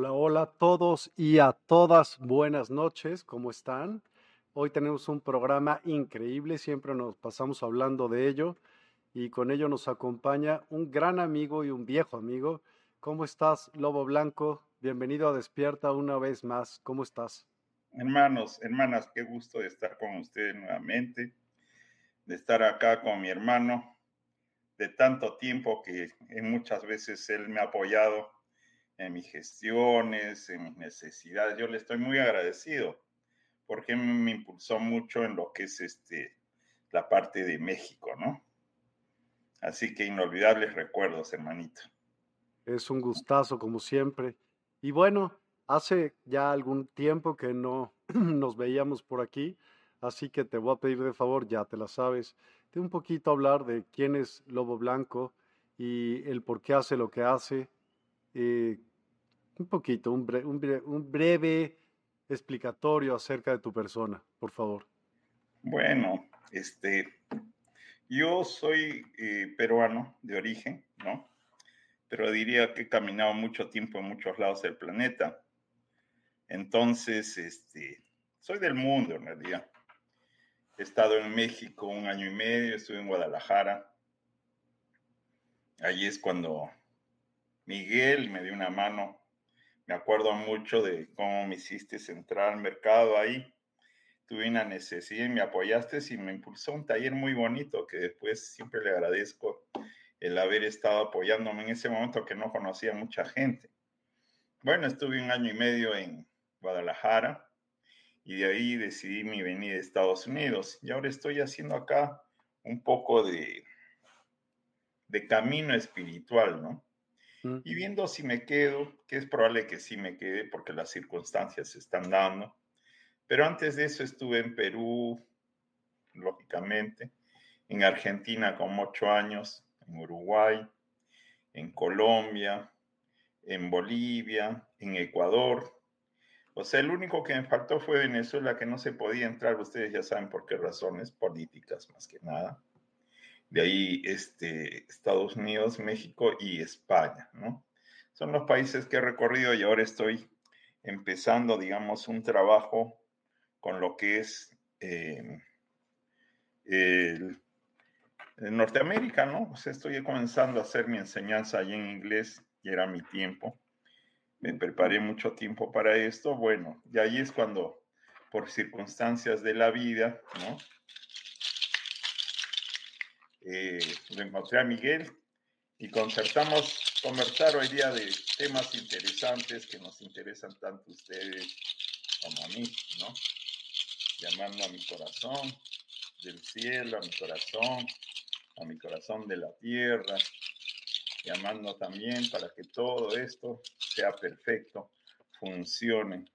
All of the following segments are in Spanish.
Hola, hola a todos y a todas, buenas noches, ¿cómo están? Hoy tenemos un programa increíble, siempre nos pasamos hablando de ello y con ello nos acompaña un gran amigo y un viejo amigo. ¿Cómo estás, Lobo Blanco? Bienvenido a Despierta una vez más. ¿Cómo estás? Hermanos, hermanas, qué gusto de estar con ustedes nuevamente, de estar acá con mi hermano, de tanto tiempo que muchas veces él me ha apoyado en mis gestiones, en mis necesidades. Yo le estoy muy agradecido porque me impulsó mucho en lo que es este, la parte de México, ¿no? Así que inolvidables recuerdos, hermanito. Es un gustazo, como siempre. Y bueno, hace ya algún tiempo que no nos veíamos por aquí, así que te voy a pedir de favor, ya te la sabes, de un poquito hablar de quién es Lobo Blanco y el por qué hace lo que hace. Eh, un poquito, un, breve explicatorio acerca de tu persona, por favor. Bueno, este, yo soy eh, peruano de origen, ¿no? Pero diría que he caminado mucho tiempo en muchos lados del planeta. Entonces, este, soy del mundo en realidad. He estado en México un año y medio, estuve en Guadalajara. Allí es cuando Miguel me dio una mano me acuerdo mucho de cómo me hiciste entrar al mercado ahí. Tuve una necesidad y me apoyaste y me impulsó un taller muy bonito que después siempre le agradezco el haber estado apoyándome en ese momento que no conocía mucha gente. Bueno, estuve un año y medio en Guadalajara y de ahí decidí mi venida a Estados Unidos y ahora estoy haciendo acá un poco de, de camino espiritual, ¿no? Y viendo si me quedo, que es probable que sí me quede porque las circunstancias se están dando. Pero antes de eso estuve en Perú, lógicamente, en Argentina con ocho años, en Uruguay, en Colombia, en Bolivia, en Ecuador. O sea, el único que me faltó fue Venezuela, que no se podía entrar, ustedes ya saben por qué razones, políticas más que nada de ahí este, Estados Unidos, México y España, ¿no? Son los países que he recorrido y ahora estoy empezando, digamos, un trabajo con lo que es eh, el, Norteamérica, ¿no? O sea, estoy comenzando a hacer mi enseñanza allí en inglés y era mi tiempo. Me preparé mucho tiempo para esto. Bueno, y ahí es cuando por circunstancias de la vida, ¿no? Eh, lo encontré a Miguel y concertamos conversar hoy día de temas interesantes que nos interesan tanto a ustedes como a mí, ¿no? Llamando a mi corazón del cielo, a mi corazón, a mi corazón de la tierra, llamando también para que todo esto sea perfecto, funcione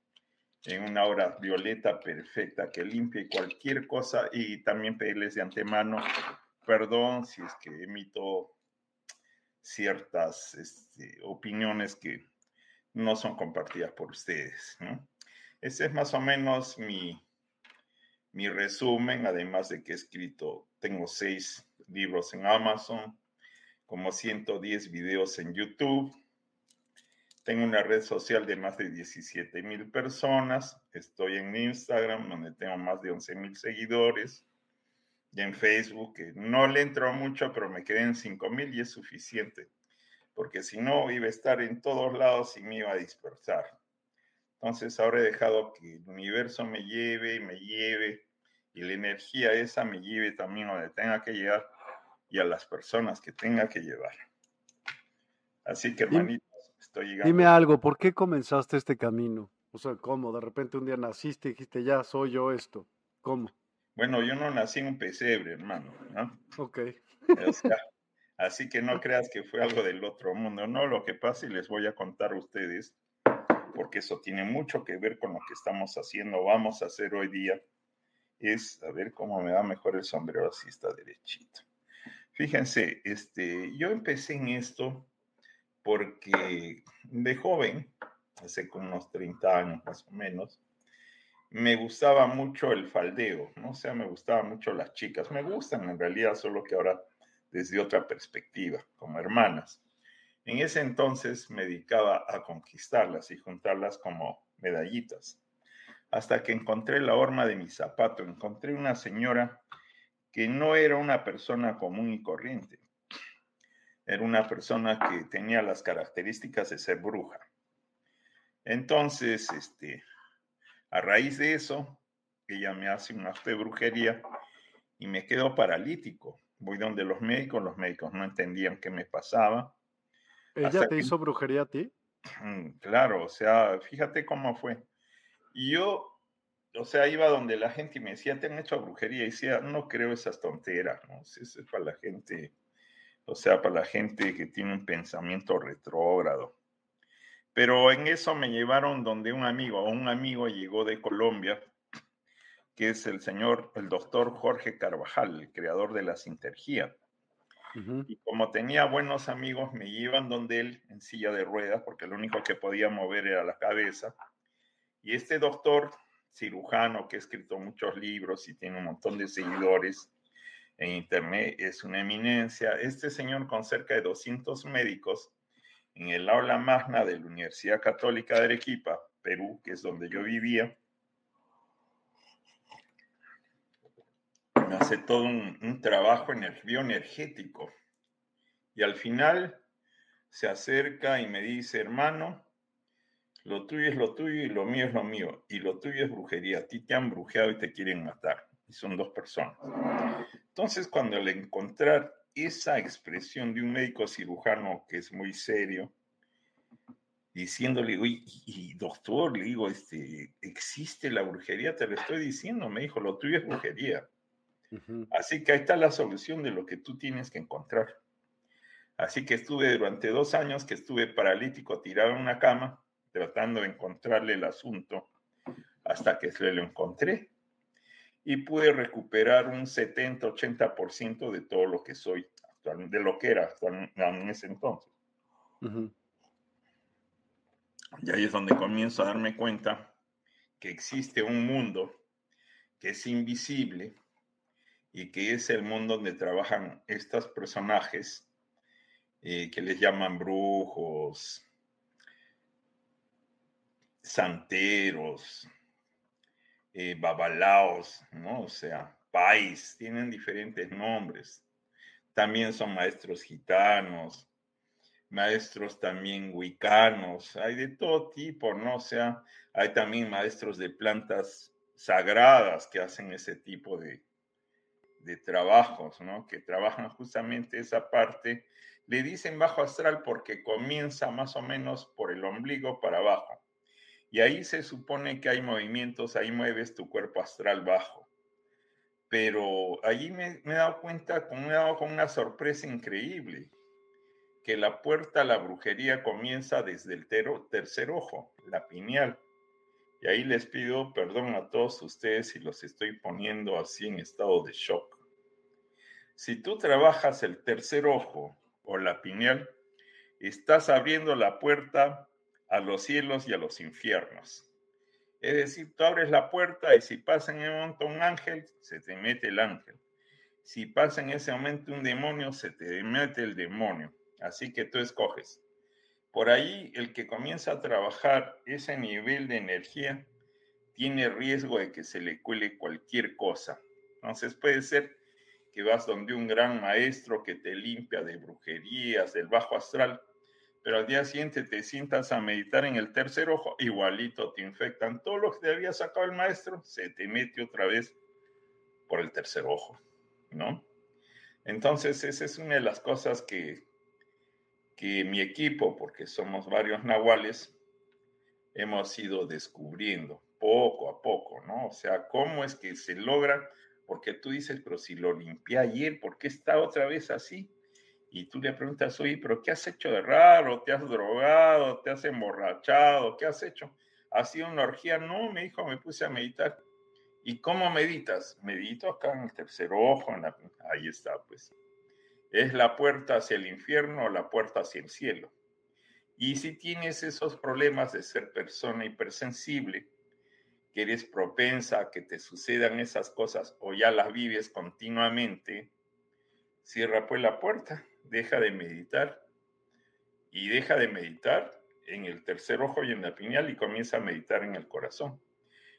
en una hora violeta perfecta que limpie cualquier cosa y también pedirles de antemano perdón si es que emito ciertas este, opiniones que no son compartidas por ustedes. ¿no? Ese es más o menos mi, mi resumen, además de que he escrito, tengo seis libros en Amazon, como 110 videos en YouTube. Tengo una red social de más de 17 mil personas. Estoy en Instagram, donde tengo más de 11 mil seguidores. Y en Facebook, que no le entro mucho, pero me quedé en 5 mil y es suficiente. Porque si no, iba a estar en todos lados y me iba a dispersar. Entonces ahora he dejado que el universo me lleve, me lleve, y la energía esa me lleve también donde tenga que llegar y a las personas que tenga que llevar. Así que, hermanitos, estoy llegando. Dime algo, ¿por qué comenzaste este camino? O sea, ¿cómo? De repente un día naciste y dijiste, ya soy yo esto. ¿Cómo? Bueno, yo no nací en un pesebre, hermano, ¿no? Ok. así que no creas que fue algo del otro mundo, no, lo que pasa y les voy a contar a ustedes, porque eso tiene mucho que ver con lo que estamos haciendo, vamos a hacer hoy día, es, a ver cómo me da mejor el sombrero, así está derechito. Fíjense, este, yo empecé en esto porque de joven, hace como unos 30 años más o menos, me gustaba mucho el faldeo, ¿no? O sea, me gustaban mucho las chicas. Me gustan en realidad, solo que ahora desde otra perspectiva, como hermanas. En ese entonces me dedicaba a conquistarlas y juntarlas como medallitas. Hasta que encontré la horma de mi zapato, encontré una señora que no era una persona común y corriente. Era una persona que tenía las características de ser bruja. Entonces, este, a raíz de eso, ella me hace un acto de brujería y me quedo paralítico. Voy donde los médicos, los médicos no entendían qué me pasaba. ¿Ella te hizo brujería a ti? Claro, o sea, fíjate cómo fue. Y yo o sea, iba donde la gente y me decía, te han hecho brujería. Y decía, no creo esas tonteras, ¿no? Eso es para la gente, o sea, para la gente que tiene un pensamiento retrógrado. Pero en eso me llevaron donde un amigo, un amigo llegó de Colombia, que es el señor, el doctor Jorge Carvajal, el creador de la sintergía. Y como tenía buenos amigos, me llevan donde él en silla de ruedas, porque lo único que podía mover era la cabeza. Y este doctor cirujano que ha escrito muchos libros y tiene un montón de seguidores en Internet, es una eminencia. Este señor con cerca de 200 médicos en el aula magna de la Universidad Católica de Arequipa, Perú, que es donde yo vivía, me hace todo un, un trabajo bioenergético. Y al final se acerca y me dice, hermano, lo tuyo es lo tuyo y lo mío es lo mío. Y lo tuyo es brujería. A ti te han brujeado y te quieren matar. Y son dos personas. Entonces, cuando al encontrar esa expresión de un médico cirujano que es muy serio, diciéndole, y, y, doctor, le digo, este, ¿existe la brujería? Te lo estoy diciendo, me dijo, lo tuyo es brujería. Así que ahí está la solución de lo que tú tienes que encontrar. Así que estuve durante dos años que estuve paralítico, tirado en una cama, tratando de encontrarle el asunto hasta que se lo encontré y pude recuperar un 70-80% de todo lo que soy, de lo que era en ese entonces. Y ahí es donde comienzo a darme cuenta que existe un mundo que es invisible y que es el mundo donde trabajan estos personajes eh, que les llaman brujos, santeros, eh, babalaos, ¿no? O sea, pais, tienen diferentes nombres. También son maestros gitanos, maestros también huicanos, hay de todo tipo, ¿no? O sea, hay también maestros de plantas sagradas que hacen ese tipo de, de trabajos, ¿no? Que trabajan justamente esa parte. Le dicen bajo astral porque comienza más o menos por el ombligo para abajo. Y ahí se supone que hay movimientos, ahí mueves tu cuerpo astral bajo. Pero allí me, he dado cuenta, me he dado con una sorpresa increíble, que la puerta a la brujería comienza desde el tercer ojo, la pineal. Y ahí les pido perdón a todos ustedes si los estoy poniendo así en estado de shock. Si tú trabajas el tercer ojo o la pineal, estás abriendo la puerta a los cielos y a los infiernos. Es decir, tú abres la puerta y si pasa en ese momento un ángel, se te mete el ángel. Si pasa en ese momento un demonio, se te mete el demonio. Así que tú escoges. Por ahí, el que comienza a trabajar ese nivel de energía tiene riesgo de que se le cuele cualquier cosa. Entonces puede ser que vas donde un gran maestro que te limpia de brujerías, del bajo astral, pero al día siguiente te sientas a meditar en el tercer ojo, igualito te infectan. Todo lo que te había sacado el maestro se te mete otra vez por el tercer ojo, ¿no? Entonces, esa es una de las cosas que, que mi equipo, porque somos varios nahuales, hemos ido descubriendo poco a poco, ¿no? O sea, cómo es que se logra, porque tú dices, pero si lo limpié ayer, ¿por qué está otra vez así? Y tú le preguntas, oye, pero ¿qué has hecho de raro? ¿Te has drogado? ¿Te has emborrachado? ¿Qué has hecho? ¿Ha sido una orgía? No, me dijo, me puse a meditar. ¿Y cómo meditas? Medito acá en el tercer ojo, ahí está, pues es la puerta hacia el infierno o la puerta hacia el cielo. Y si tienes esos problemas de ser persona hipersensible, que eres propensa a que te sucedan esas cosas o ya las vives continuamente, cierra pues la puerta, deja de meditar y deja de meditar en el tercer ojo y en la pineal y comienza a meditar en el corazón.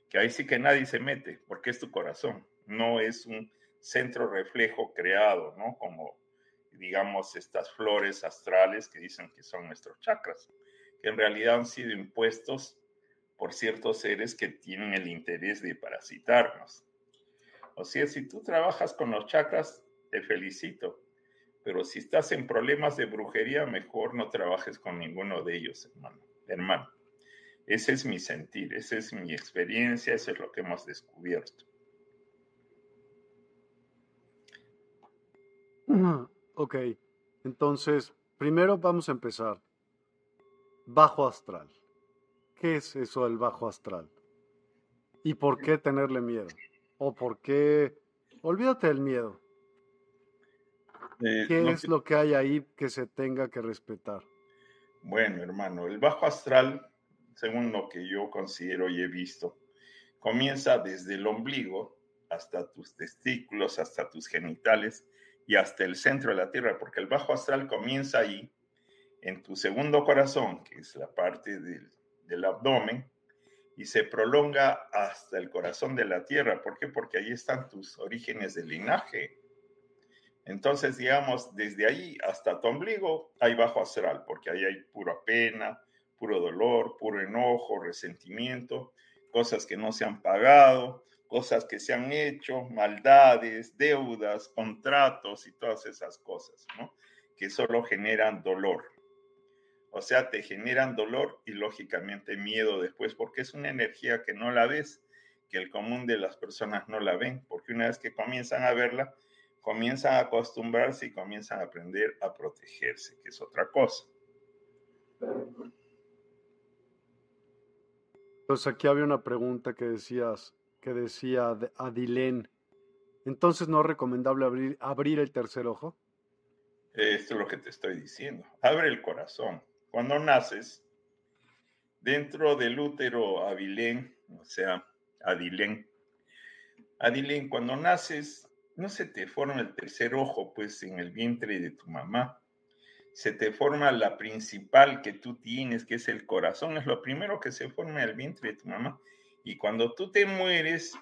Que ahí sí que nadie se mete, porque es tu corazón, no es un centro reflejo creado, ¿no? Como digamos, estas flores astrales que dicen que son nuestros chakras, que en realidad han sido impuestos por ciertos seres que tienen el interés de parasitarnos. O sea, si tú trabajas con los chakras, te felicito, pero si estás en problemas de brujería, mejor no trabajes con ninguno de ellos, hermano. Hermano, ese es mi sentir, esa es mi experiencia, eso es lo que hemos descubierto. Ok, entonces, primero vamos a empezar. Bajo astral. ¿Qué es eso del bajo astral? ¿Y por qué tenerle miedo? ¿O por qué... Olvídate del miedo. Eh, ¿Qué es lo que hay ahí que se tenga que respetar? Bueno, hermano, el bajo astral, según lo que yo considero y he visto, comienza desde el ombligo hasta tus testículos, hasta tus genitales y hasta el centro de la Tierra, porque el bajo astral comienza ahí, en tu segundo corazón, que es la parte del, del abdomen, y se prolonga hasta el corazón de la Tierra. ¿Por qué? Porque ahí están tus orígenes de linaje. Entonces, digamos, desde ahí hasta tu ombligo hay bajo astral, porque ahí hay pura pena, puro dolor, puro enojo, resentimiento, cosas que no se han pagado, cosas que se han hecho, maldades, deudas, contratos y todas esas cosas, ¿no? Que solo generan dolor. O sea, te generan dolor y lógicamente miedo después, porque es una energía que no la ves, que el común de las personas no la ven, porque una vez que comienzan a verla, comienzan a acostumbrarse y comienzan a aprender a protegerse, que es otra cosa. Pues aquí había una pregunta que decías, que decía Adilén. Entonces, ¿no es recomendable abrir, abrir el tercer ojo? Esto es lo que te estoy diciendo. Abre el corazón. Cuando naces, dentro del útero Avilén, o sea, Adilén, Adilén, cuando naces, no se te forma el tercer ojo, pues, en el vientre de tu mamá. Se te forma la principal que tú tienes, que es el corazón. Es lo primero que se forma en el vientre de tu mamá. Y cuando tú te mueres,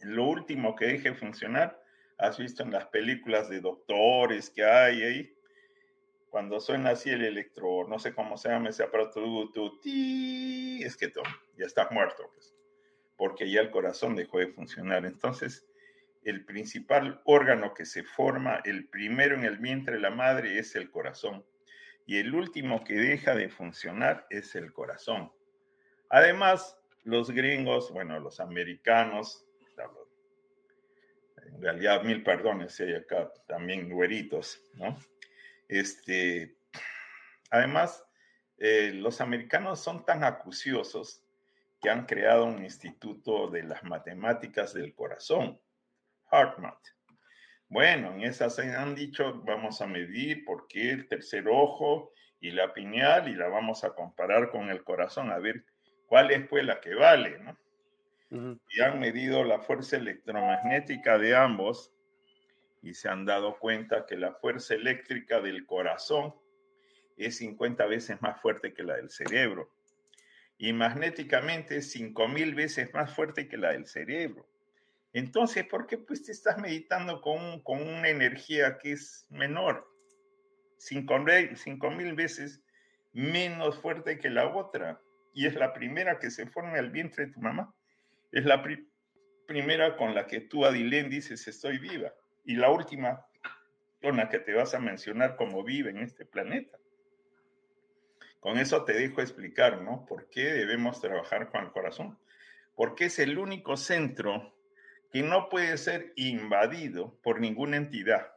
lo último que deje funcionar, has visto en las películas de doctores que hay ahí, cuando suena así el electro, no sé cómo se llama ese aparato, tú, es que tú ya estás muerto. Pues. porque ya el corazón dejó de funcionar. Entonces, el principal órgano que se forma, el primero en el vientre de la madre, es el corazón. Y el último que deja de funcionar es el corazón. Además, los gringos, bueno, los americanos, en realidad mil perdones si hay acá también güeritos, ¿no? Este, además, eh, los americanos son tan acuciosos que han creado un instituto de las matemáticas del corazón, HeartMath. Bueno, en esas han dicho, vamos a medir por qué el tercer ojo y la pineal y la vamos a comparar con el corazón, a ver cuál es pues la que vale, ¿no? Y han medido la fuerza electromagnética de ambos y se han dado cuenta que la fuerza eléctrica del corazón es 50 veces más fuerte que la del cerebro y magnéticamente es 5000 veces más fuerte que la del cerebro. Entonces, ¿por qué pues te estás meditando con, con una energía que es menor? 5000 veces menos fuerte que la otra. Y es la primera que se forma al vientre de tu mamá. Es la primera con la que tú, Adilén, dices estoy viva. Y la última con la que te vas a mencionar como vive en este planeta. Con eso te dejo explicar, ¿no? ¿Por qué debemos trabajar con el corazón? Porque es el único centro que no puede ser invadido por ninguna entidad.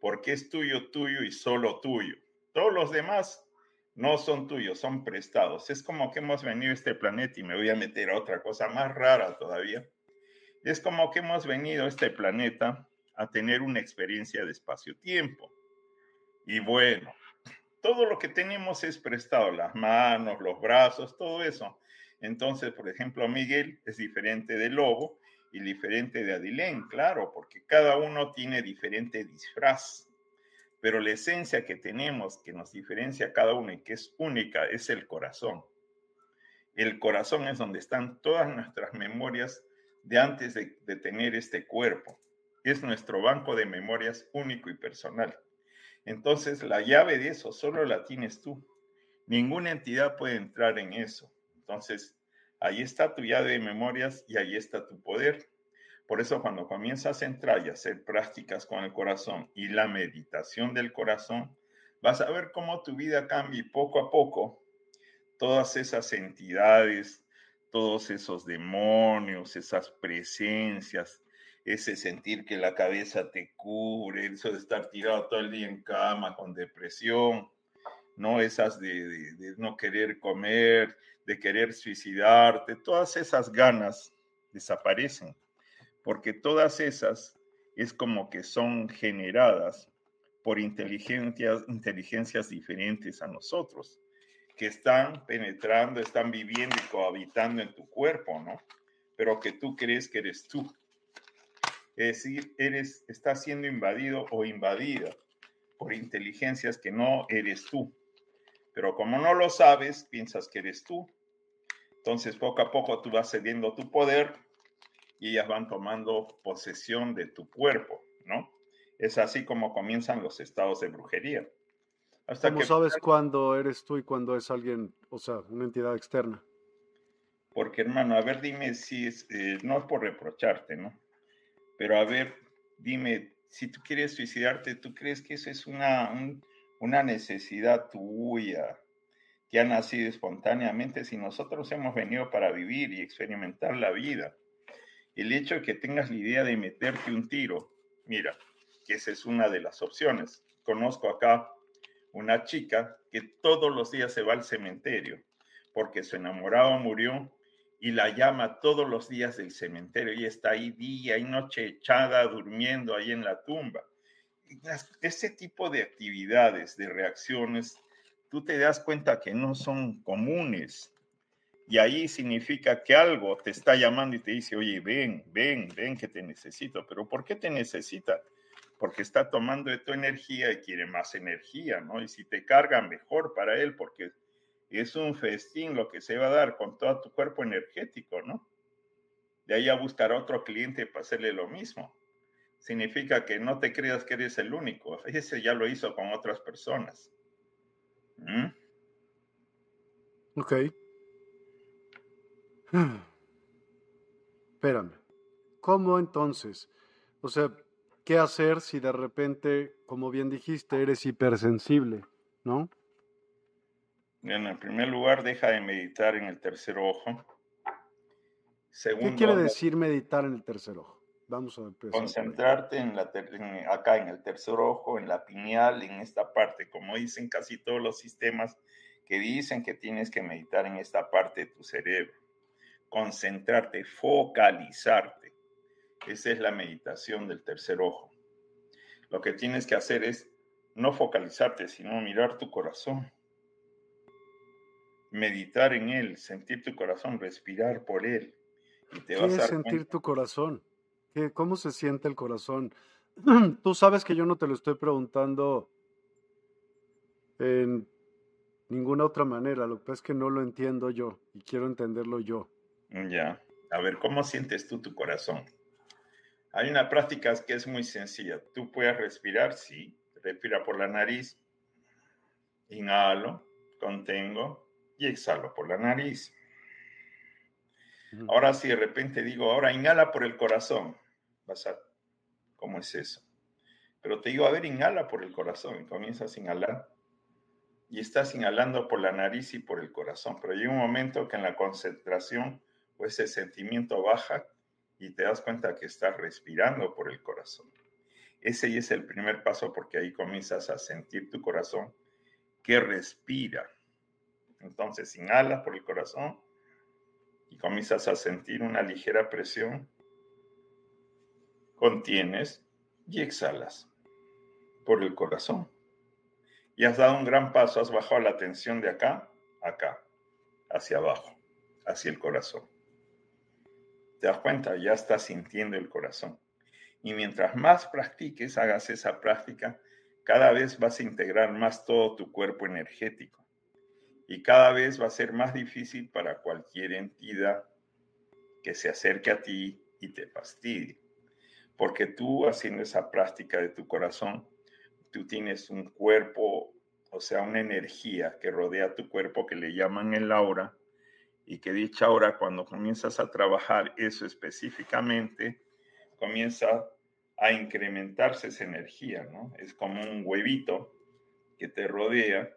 Porque es tuyo, tuyo y solo tuyo. Todos los demás no son tuyos, son prestados. Es como que hemos venido a este planeta y me voy a meter a otra cosa más rara todavía. Es como que hemos venido a este planeta a tener una experiencia de espacio-tiempo. Y bueno, todo lo que tenemos es prestado, las manos, los brazos, todo eso. Entonces, por ejemplo, Miguel es diferente de Lobo y diferente de Adilén, claro, porque cada uno tiene diferente disfraz. Pero la esencia que tenemos, que nos diferencia cada uno y que es única, es el corazón. El corazón es donde están todas nuestras memorias de antes de tener este cuerpo. Es nuestro banco de memorias único y personal. Entonces, la llave de eso solo la tienes tú. Ninguna entidad puede entrar en eso. Entonces, ahí está tu llave de memorias y ahí está tu poder. Por eso cuando comienzas a entrar y a hacer prácticas con el corazón y la meditación del corazón, vas a ver cómo tu vida cambia y poco a poco todas esas entidades, todos esos demonios, esas presencias, ese sentir que la cabeza te cubre, eso de estar tirado todo el día en cama con depresión, ¿no? Esas de, no querer comer, de querer suicidarte, todas esas ganas desaparecen, porque todas esas es como que son generadas por inteligencias, inteligencias diferentes a nosotros, que están penetrando, están viviendo y cohabitando en tu cuerpo, ¿no? Pero que tú crees que eres tú. Es decir, eres, estás siendo invadido o invadida por inteligencias que no eres tú. Pero como no lo sabes, piensas que eres tú. Entonces, poco a poco tú vas cediendo tu poder y ellas van tomando posesión de tu cuerpo, ¿no? Es así como comienzan los estados de brujería. Hasta ¿Cómo sabes cuándo eres tú y cuándo es alguien, o sea, una entidad externa? Porque, hermano, a ver, dime si es, eh, no es por reprocharte, ¿no? Pero a ver, dime, si tú quieres suicidarte, ¿tú crees que eso es una, una necesidad tuya que ha nacido espontáneamente si nosotros hemos venido para vivir y experimentar la vida? El hecho de que tengas la idea de meterte un tiro, mira, que esa es una de las opciones. Conozco acá una chica que todos los días se va al cementerio porque su enamorado murió y la llama todos los días del cementerio y está ahí día y noche echada durmiendo ahí en la tumba. Ese tipo de actividades, de reacciones, tú te das cuenta que no son comunes. Y ahí significa que algo te está llamando y te dice, oye, ven, ven, ven que te necesito. Pero ¿por qué te necesita? Porque está tomando de tu energía y quiere más energía, ¿no? Y si te carga, mejor para él, porque es un festín lo que se va a dar con todo tu cuerpo energético, ¿no? De ahí a buscar a otro cliente para hacerle lo mismo. Significa que no te creas que eres el único. Ese ya lo hizo con otras personas. ¿Mm? Ok. espérame. ¿Cómo entonces? O sea, ¿qué hacer si de repente, como bien dijiste, eres hipersensible, ¿no? En primer lugar, deja de meditar en el tercer ojo. ¿Qué quiere decir meditar en el tercer ojo? Vamos a empezar. Concentrarte en la acá en el tercer ojo, en la pineal, en esta parte, como dicen casi todos los sistemas que dicen que tienes que meditar en esta parte de tu cerebro. Concentrarte, focalizarte. Esa es la meditación del tercer ojo. Lo que tienes que hacer es no focalizarte, sino mirar tu corazón. Meditar en él, sentir tu corazón, respirar por él ¿Qué es sentir tu corazón? ¿Qué, ¿Cómo se siente el corazón? Tú sabes que yo no te lo estoy preguntando en ninguna otra manera. Lo que pasa es que no lo entiendo yo y quiero entenderlo yo. Ya. A ver, ¿cómo sientes tú tu corazón? Hay una práctica que es muy sencilla. Tú puedes respirar, sí. Respira por la nariz. Inhalo, contengo y exhalo por la nariz. Ahora si de repente digo, ahora inhala por el corazón, vas a, ¿cómo es eso? Pero te digo, a ver, inhala por el corazón y comienzas a inhalar y estás inhalando por la nariz y por el corazón, pero llega un momento que en la concentración o ese sentimiento baja y te das cuenta que estás respirando por el corazón. Ese es el primer paso porque ahí comienzas a sentir tu corazón que respira. Entonces inhalas por el corazón y comienzas a sentir una ligera presión, contienes y exhalas por el corazón. Y has dado un gran paso, has bajado la tensión de acá, acá, hacia abajo, hacia el corazón. ¿Te das cuenta? Ya estás sintiendo el corazón. Y mientras más practiques, hagas esa práctica, cada vez vas a integrar más todo tu cuerpo energético y cada vez va a ser más difícil para cualquier entidad que se acerque a ti y te fastidie. Porque tú haciendo esa práctica de tu corazón, tú tienes un cuerpo, o sea, una energía que rodea tu cuerpo que le llaman el aura y que dicha aura cuando comienzas a trabajar eso específicamente, comienza a incrementarse esa energía, ¿no? Es como un huevito que te rodea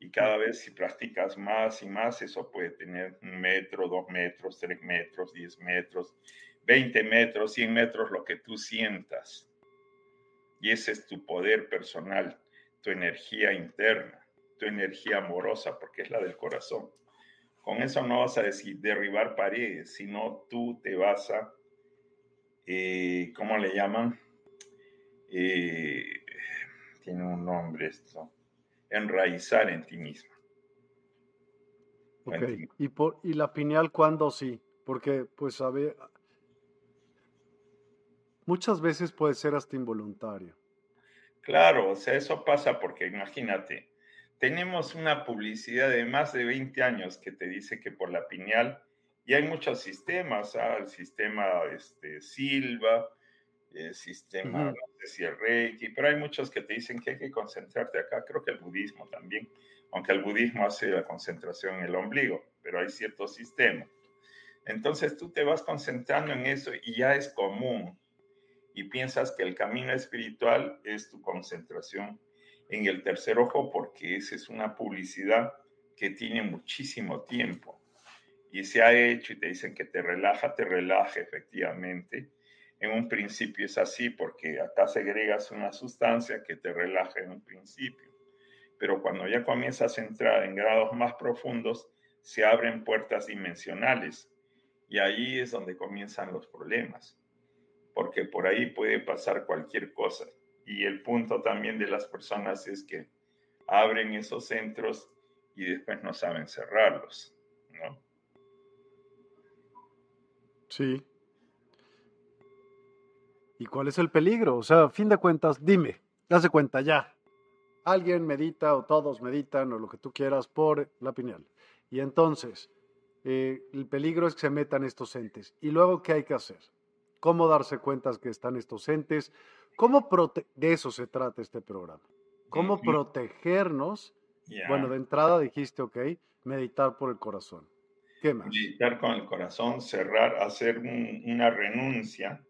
y cada vez si practicas más y más, eso puede tener un metro, dos metros, tres metros, diez metros, veinte metros, cien metros, lo que tú sientas. Y ese es tu poder personal, tu energía interna, tu energía amorosa, porque es la del corazón. Con eso no vas a decir derribar paredes, sino tú te vas a, eh, ¿cómo le llaman? Eh, tiene un nombre esto enraizar en ti mismo. ¿Y, por, ¿Y la pineal cuándo sí? Porque, pues, a ver, muchas veces puede ser hasta involuntario. Claro, o sea, eso pasa porque imagínate, tenemos una publicidad de más de 20 años que te dice que por la pineal, y hay muchos sistemas, ¿ah? el sistema este, Silva, el sistema, no sé si el Reiki, pero hay muchos que te dicen que hay que concentrarte acá, creo que el budismo también, aunque el budismo hace la concentración en el ombligo, pero hay ciertos sistemas. Entonces tú te vas concentrando en eso y ya es común y piensas que el camino espiritual es tu concentración en el tercer ojo porque esa es una publicidad que tiene muchísimo tiempo y se ha hecho y te dicen que te relaja, te relaja efectivamente en un principio es así porque acá segregas una sustancia que te relaja en un principio. Pero cuando ya comienzas a entrar en grados más profundos, se abren puertas dimensionales y ahí es donde comienzan los problemas, porque por ahí puede pasar cualquier cosa. Y el punto también de las personas es que abren esos centros y después no saben cerrarlos, ¿no? Sí, ¿Y cuál es el peligro? O sea, a fin de cuentas, dime, hace cuenta ya. Alguien medita o todos meditan o lo que tú quieras por la pineal. Y entonces, eh, el peligro es que se metan estos entes. ¿Y luego qué hay que hacer? ¿Cómo darse cuenta que están estos entes? ¿Cómo de eso se trata este programa. ¿Cómo protegernos? Bueno, de entrada dijiste, ok, meditar por el corazón. ¿Qué más? Meditar con el corazón, cerrar, hacer una renuncia,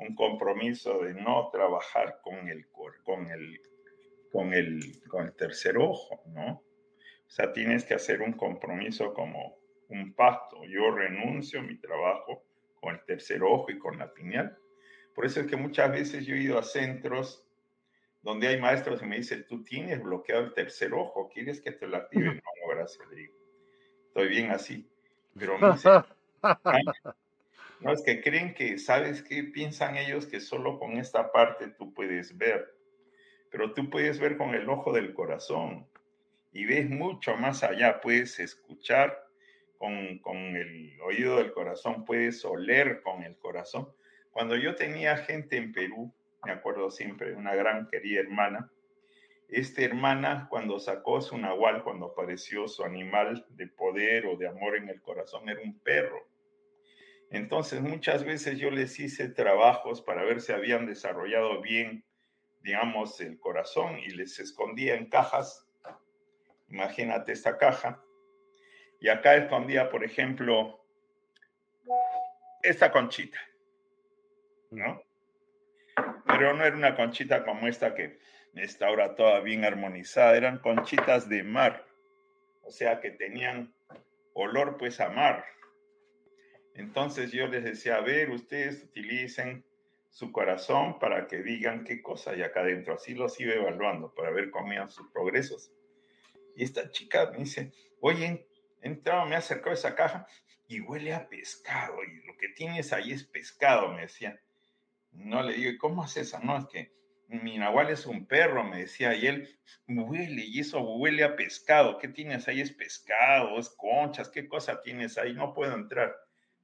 un compromiso de no trabajar con el, con el, con el, con el tercer ojo, ¿no? O sea, tienes que hacer un compromiso como un pacto. Yo renuncio a mi trabajo con el tercer ojo y con la pineal. Por eso es que muchas veces yo he ido a centros donde hay maestros y me dicen, tú tienes bloqueado el tercer ojo, ¿quieres que te lo active? No, gracias, le digo. Estoy bien así. Pero me dicen, no, es que creen que, ¿sabes qué? Piensan ellos que solo con esta parte tú puedes ver. Pero tú puedes ver con el ojo del corazón y ves mucho más allá, puedes escuchar con, con el oído del corazón, puedes oler con el corazón. Cuando yo tenía gente en Perú, me acuerdo siempre de una gran querida hermana, esta hermana cuando sacó su nahual, cuando apareció su animal de poder o de amor en el corazón, era un perro. Entonces muchas veces yo les hice trabajos para ver si habían desarrollado bien, digamos, el corazón y les escondía en cajas. Imagínate esta caja. Y acá escondía, por ejemplo, esta conchita, ¿no? Pero no era una conchita como esta que está ahora toda bien armonizada, eran conchitas de mar, o sea que tenían olor pues a mar. Entonces yo les decía, a ver, ustedes utilicen su corazón para que digan qué cosa hay acá adentro. Así los iba evaluando para ver cómo iban sus progresos. Y esta chica me dice, oye, entrado, me acercó esa caja y huele a pescado. Y lo que tienes ahí es pescado, me decía. No le digo, ¿cómo haces eso? No, es que mi nahual es un perro, me decía, y él huele, y eso huele a pescado. ¿Qué tienes ahí? Es pescado, es conchas, ¿qué cosa tienes ahí? No puedo entrar.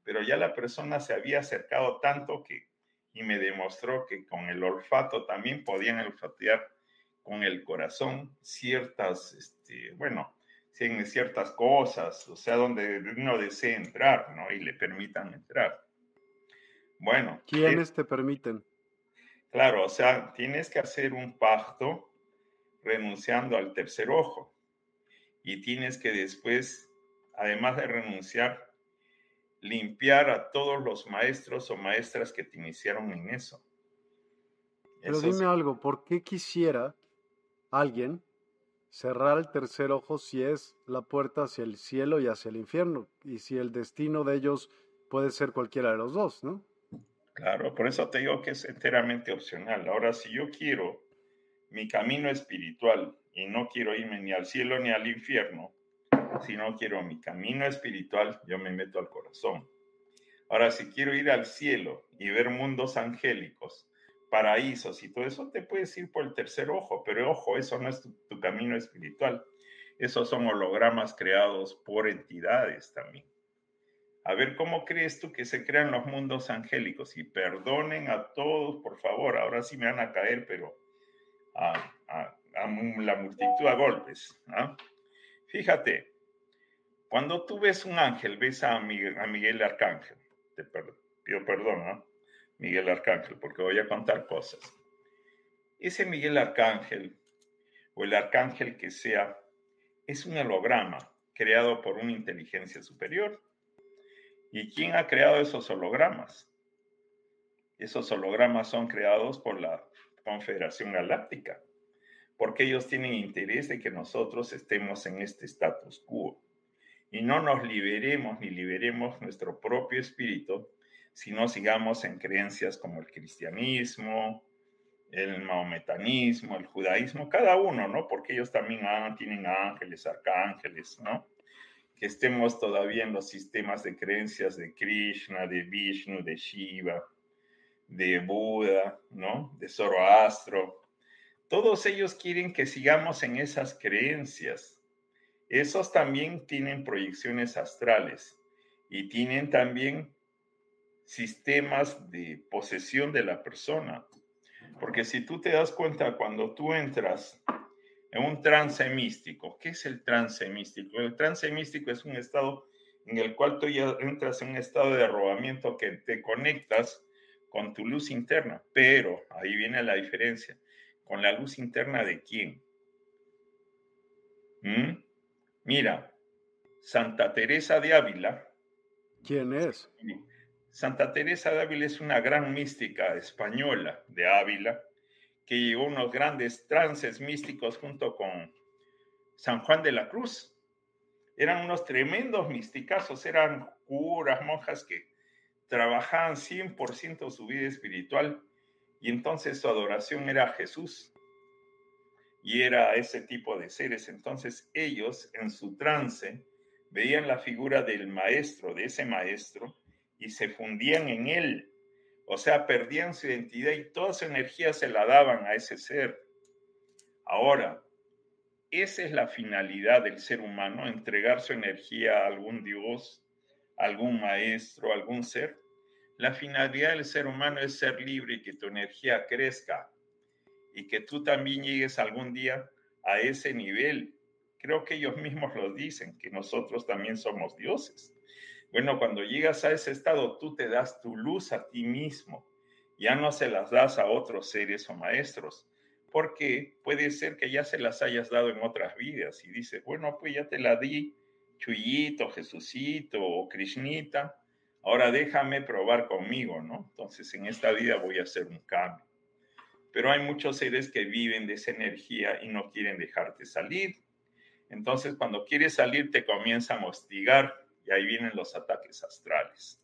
Pero ya la persona se había acercado tanto que, y me demostró que con el olfato también podían olfatear con el corazón ciertas, este, bueno, ciertas cosas, o sea, donde uno desee entrar, ¿no? Y le permitan entrar. Bueno. ¿Quiénes te permiten? Claro, o sea, tienes que hacer un pacto renunciando al tercer ojo. Y tienes que después, además de renunciar, limpiar a todos los maestros o maestras que te iniciaron en eso. Pero dime algo, ¿por qué quisiera alguien cerrar el tercer ojo si es la puerta hacia el cielo y hacia el infierno? Y si el destino de ellos puede ser cualquiera de los dos, ¿no? Claro, por eso te digo que es enteramente opcional. Ahora, si yo quiero mi camino espiritual y no quiero irme ni al cielo ni al infierno, si no quiero mi camino espiritual, yo me meto al corazón. Ahora, si quiero ir al cielo y ver mundos angélicos, paraísos y todo eso, te puedes ir por el tercer ojo, pero ojo, eso no es tu, camino espiritual. Esos son hologramas creados por entidades también. A ver, ¿cómo crees tú que se crean los mundos angélicos? Y perdonen a todos, por favor, ahora sí me van a caer, pero a, la multitud a golpes. Fíjate, cuando tú ves un ángel, ves a Miguel, Arcángel, te pido perdón, ¿no? Miguel Arcángel, porque voy a contar cosas. Ese Miguel Arcángel, o el arcángel que sea, es un holograma creado por una inteligencia superior ¿Y quién ha creado esos hologramas? Esos hologramas son creados por la Confederación Galáctica, porque ellos tienen interés de que nosotros estemos en este status quo y no nos liberemos ni liberemos nuestro propio espíritu si no sigamos en creencias como el cristianismo, el maometanismo, el judaísmo, cada uno, ¿no? Porque ellos también tienen ángeles, arcángeles, ¿no? que estemos todavía en los sistemas de creencias de Krishna, de Vishnu, de Shiva, de Buda, ¿no? De Zoroastro. Todos ellos quieren que sigamos en esas creencias. Esos también tienen proyecciones astrales y tienen también sistemas de posesión de la persona. Porque si tú te das cuenta, cuando tú entras en un trance místico. ¿Qué es el trance místico? El trance místico es un estado en el cual tú ya entras en un estado de arrobamiento que te conectas con tu luz interna, pero ahí viene la diferencia. ¿Con la luz interna de quién? ¿Mm? Mira, Santa Teresa de Ávila. ¿Quién es? Santa Teresa de Ávila es una gran mística española de Ávila que llevó unos grandes trances místicos junto con San Juan de la Cruz. Eran unos tremendos misticazos, eran curas, monjas que trabajaban 100% su vida espiritual y entonces su adoración era a Jesús y era ese tipo de seres. Entonces ellos en su trance veían la figura del maestro, de ese maestro, y se fundían en él. O sea, perdían su identidad y toda su energía se la daban a ese ser. Ahora, esa es la finalidad del ser humano, entregar su energía a algún Dios, algún maestro, algún ser. La finalidad del ser humano es ser libre y que tu energía crezca y que tú también llegues algún día a ese nivel. Creo que ellos mismos lo dicen, que nosotros también somos dioses. Bueno, cuando llegas a ese estado, tú te das tu luz a ti mismo, ya no se las das a otros seres o maestros, porque puede ser que ya se las hayas dado en otras vidas y dices, bueno, pues ya te la di, Chuyito, Jesucito o Krishnita, ahora déjame probar conmigo, ¿no? Entonces en esta vida voy a hacer un cambio. Pero hay muchos seres que viven de esa energía y no quieren dejarte salir. Entonces cuando quieres salir te comienza a mostigar y ahí vienen los ataques astrales,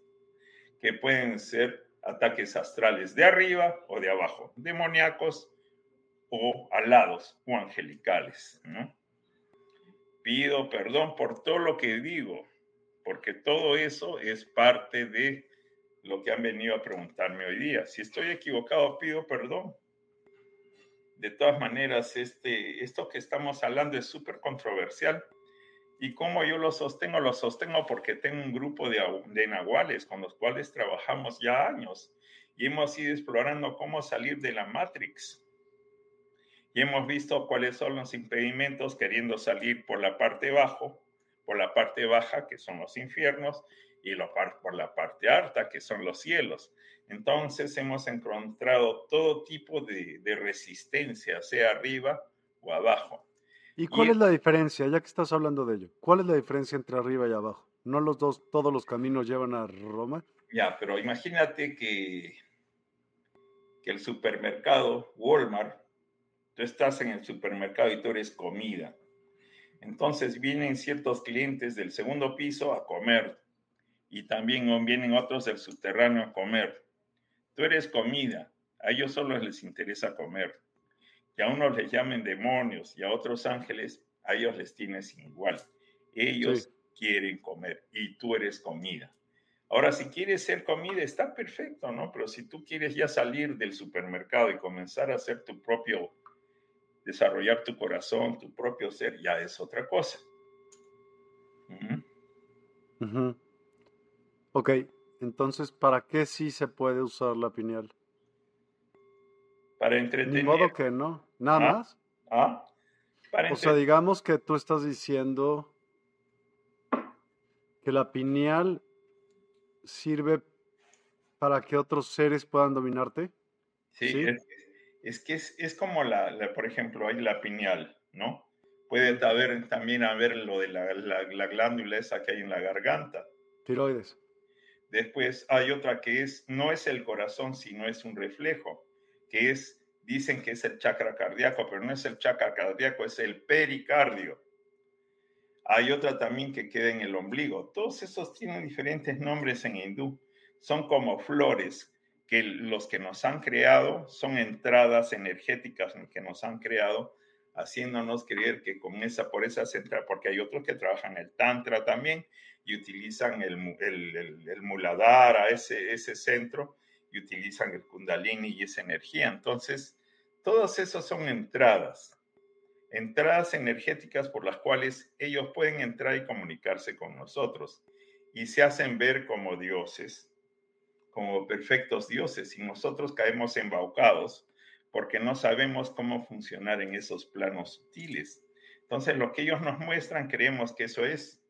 que pueden ser ataques astrales de arriba o de abajo, demoníacos o alados o angelicales. ¿no? Pido perdón por todo lo que digo, porque todo eso es parte de lo que han venido a preguntarme hoy día. Si estoy equivocado, pido perdón. De todas maneras, este, esto que estamos hablando es súper controversial ¿Y cómo yo lo sostengo? Lo sostengo porque tengo un grupo de, de nahuales con los cuales trabajamos ya años y hemos ido explorando cómo salir de la Matrix. Y hemos visto cuáles son los impedimentos queriendo salir por la parte bajo, por la parte baja, que son los infiernos, y por la parte alta, que son los cielos. Entonces hemos encontrado todo tipo de, de resistencia, sea arriba o abajo. ¿Y cuál es la diferencia, ya que estás hablando de ello? ¿Cuál es la diferencia entre arriba y abajo? ¿No los dos, todos los caminos llevan a Roma? Ya, pero imagínate que, que el supermercado Walmart, tú estás en el supermercado y tú eres comida. Entonces vienen ciertos clientes del segundo piso a comer y también vienen otros del subterráneo a comer. Tú eres comida, a ellos solo les interesa comer que a unos les llamen demonios y a otros ángeles, a ellos les tienes igual. Ellos quieren comer y tú eres comida. Ahora, si quieres ser comida, está perfecto, ¿no? Pero si tú quieres ya salir del supermercado y comenzar a hacer tu propio, desarrollar tu corazón, tu propio ser, ya es otra cosa. Ok, entonces, ¿para qué sí se puede usar la pineal? para entretener. Ni modo que no, nada ¿Ah? más. ¿Ah? Para O sea, digamos que tú estás diciendo que la pineal sirve para que otros seres puedan dominarte. Sí, ¿sí? Es, es que es, es como la, la, por ejemplo, hay la pineal, ¿no? Puede haber también haber lo de la, la, la glándula esa que hay en la garganta. Tiroides. Después hay otra que es, no es el corazón, sino es un reflejo, que es, dicen que es el chakra cardíaco, pero no es el chakra cardíaco, es el pericardio. Hay otra también que queda en el ombligo. Todos esos tienen diferentes nombres en hindú. Son como flores que los que nos han creado son entradas energéticas que nos han creado, haciéndonos creer que con esa, por esas entradas, porque hay otros que trabajan el tantra también y utilizan el, el, el, el ese, ese centro, y utilizan el kundalini y esa energía. Entonces, todos esos son entradas, entradas energéticas por las cuales ellos pueden entrar y comunicarse con nosotros y se hacen ver como dioses, como perfectos dioses y nosotros caemos embaucados porque no sabemos cómo funcionar en esos planos sutiles. Entonces, lo que ellos nos muestran, creemos que eso es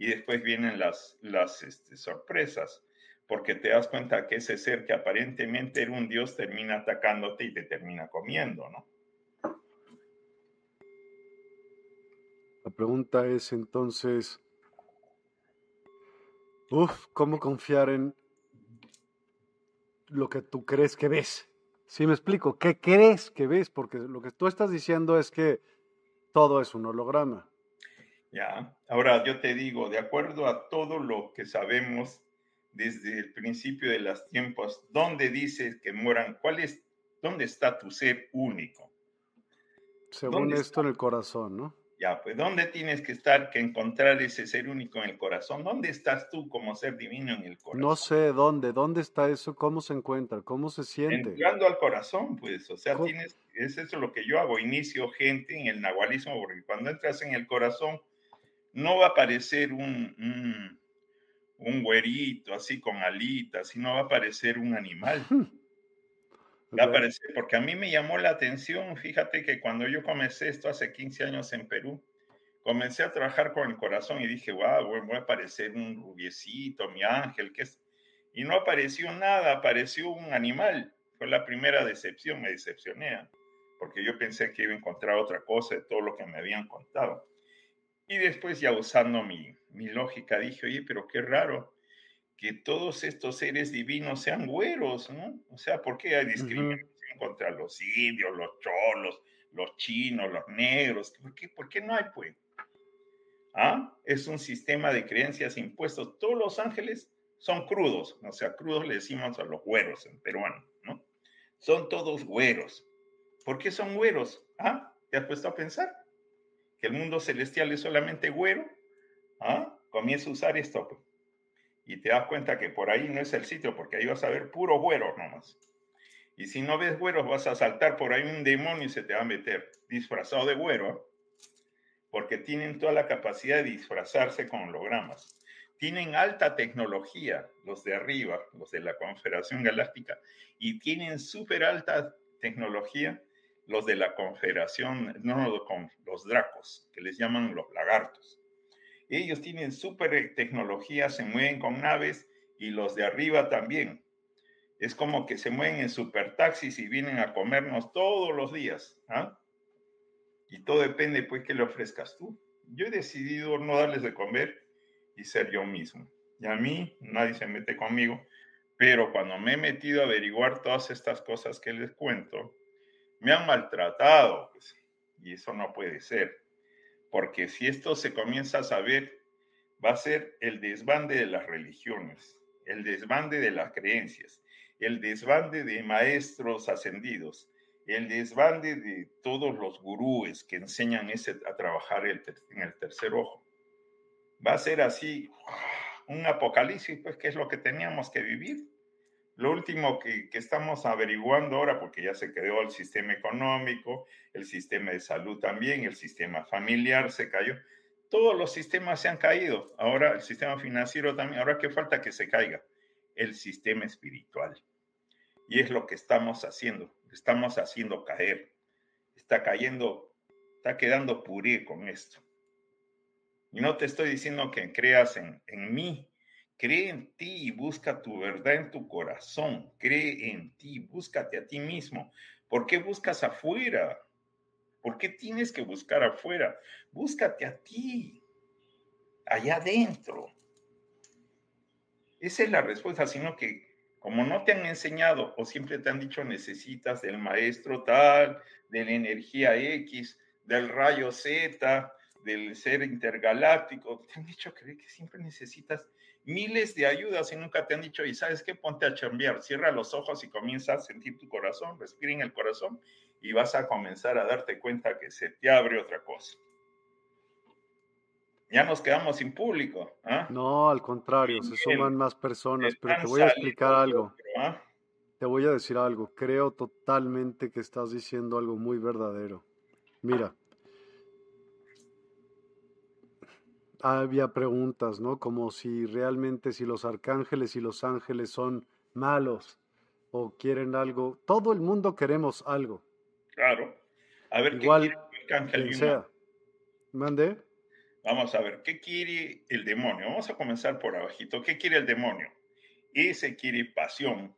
y después vienen las, las este, sorpresas porque te das cuenta que ese ser que aparentemente era un dios termina atacándote y te termina comiendo, ¿no? La pregunta es entonces, Uf, ¿cómo confiar en lo que tú crees que ves? Sí, me explico. ¿Qué crees que ves? Porque lo que tú estás diciendo es que todo es un holograma. Ya, ahora yo te digo, de acuerdo a todo lo que sabemos desde el principio de los tiempos, ¿dónde dice que mueran? ¿Cuál es, dónde está tu ser único? Según esto en el corazón, ¿no? Ya, pues ¿dónde tienes que estar, que encontrar ese ser único en el corazón? ¿Dónde estás tú como ser divino en el corazón? No sé dónde, ¿dónde está eso? ¿Cómo se encuentra? ¿Cómo se siente? Entrando al corazón, pues, o sea, tienes, es eso lo que yo hago, inicio gente en el nahualismo, porque cuando entras en el corazón, no va a aparecer un, un, un güerito así con alitas, sino va a aparecer un animal. Va a aparecer, porque a mí me llamó la atención, fíjate que cuando yo comencé esto hace 15 años en Perú, comencé a trabajar con el corazón y dije, wow, voy a aparecer un rubiecito, mi ángel, que es... Y no apareció nada, apareció un animal. Fue la primera decepción, me decepcioné, ¿ah? porque yo pensé que iba a encontrar otra cosa de todo lo que me habían contado. Y después ya usando mi, mi lógica dije, oye, pero qué raro que todos estos seres divinos sean güeros, ¿no? O sea, ¿por qué hay discriminación contra los indios, los cholos, los chinos, los negros? ¿Por qué, ¿Por qué no hay, pues? ¿Ah? Es un sistema de creencias impuestos. Todos los ángeles son crudos, o sea, crudos le decimos a los güeros en peruano, ¿no? Son todos güeros. ¿Por qué son güeros? ¿Ah? ¿Te has puesto a pensar? ¿Que el mundo celestial es solamente güero? ¿Ah? Comienza a usar esto, pues y te das cuenta que por ahí no es el sitio, porque ahí vas a ver puro güeros nomás. Y si no ves güeros, vas a saltar por ahí un demonio y se te va a meter disfrazado de güero, porque tienen toda la capacidad de disfrazarse con hologramas. Tienen alta tecnología los de arriba, los de la Confederación Galáctica, y tienen súper alta tecnología los de la Confederación, no, los dracos, que les llaman los lagartos. Ellos tienen súper tecnología, se mueven con naves y los de arriba también. Es como que se mueven en super taxis y vienen a comernos todos los días. ¿ah? Y todo depende, pues, que le ofrezcas tú. Yo he decidido no darles de comer y ser yo mismo. Y a mí nadie se mete conmigo, pero cuando me he metido a averiguar todas estas cosas que les cuento, me han maltratado. Pues, y eso no puede ser porque si esto se comienza a saber, va a ser el desbande de las religiones, el desbande de las creencias, el desbande de maestros ascendidos, el desbande de todos los gurúes que enseñan a trabajar en el tercer ojo. Va a ser así un apocalipsis, pues, que es lo que teníamos que vivir. Lo último que, estamos averiguando ahora, porque ya se quedó el sistema económico, el sistema de salud también, el sistema familiar se cayó, todos los sistemas se han caído. Ahora el sistema financiero también, ahora qué falta que se caiga el sistema espiritual. Y es lo que estamos haciendo, estamos haciendo caer. Está cayendo, está quedando puré con esto. Y no te estoy diciendo que creas en, en mí, Cree en ti y busca tu verdad en tu corazón. Cree en ti, búscate a ti mismo. ¿Por qué buscas afuera? ¿Por qué tienes que buscar afuera? Búscate a ti, allá adentro. Esa es la respuesta, sino que como no te han enseñado o siempre te han dicho necesitas del maestro tal, de la energía X, del rayo Z, del ser intergaláctico, te han dicho que siempre necesitas miles de ayudas y nunca te han dicho, y sabes qué, ponte a chambear, cierra los ojos y comienza a sentir tu corazón, respira en el corazón y vas a comenzar a darte cuenta que se te abre otra cosa. Ya nos quedamos sin público. ¿ah? No, al contrario, se suman más personas, pero te voy a explicar algo. ¿ah? Te voy a decir algo. Creo totalmente que estás diciendo algo muy verdadero. Mira, había preguntas, ¿no? Como si realmente si los arcángeles y los ángeles son malos o quieren algo. Todo el mundo queremos algo. Claro. A ver, Igual, ¿qué quiere el arcángel? sea. ¿Mande? Vamos a ver, ¿qué quiere el demonio? Vamos a comenzar por abajito. ¿Qué quiere el demonio? Ese quiere pasión,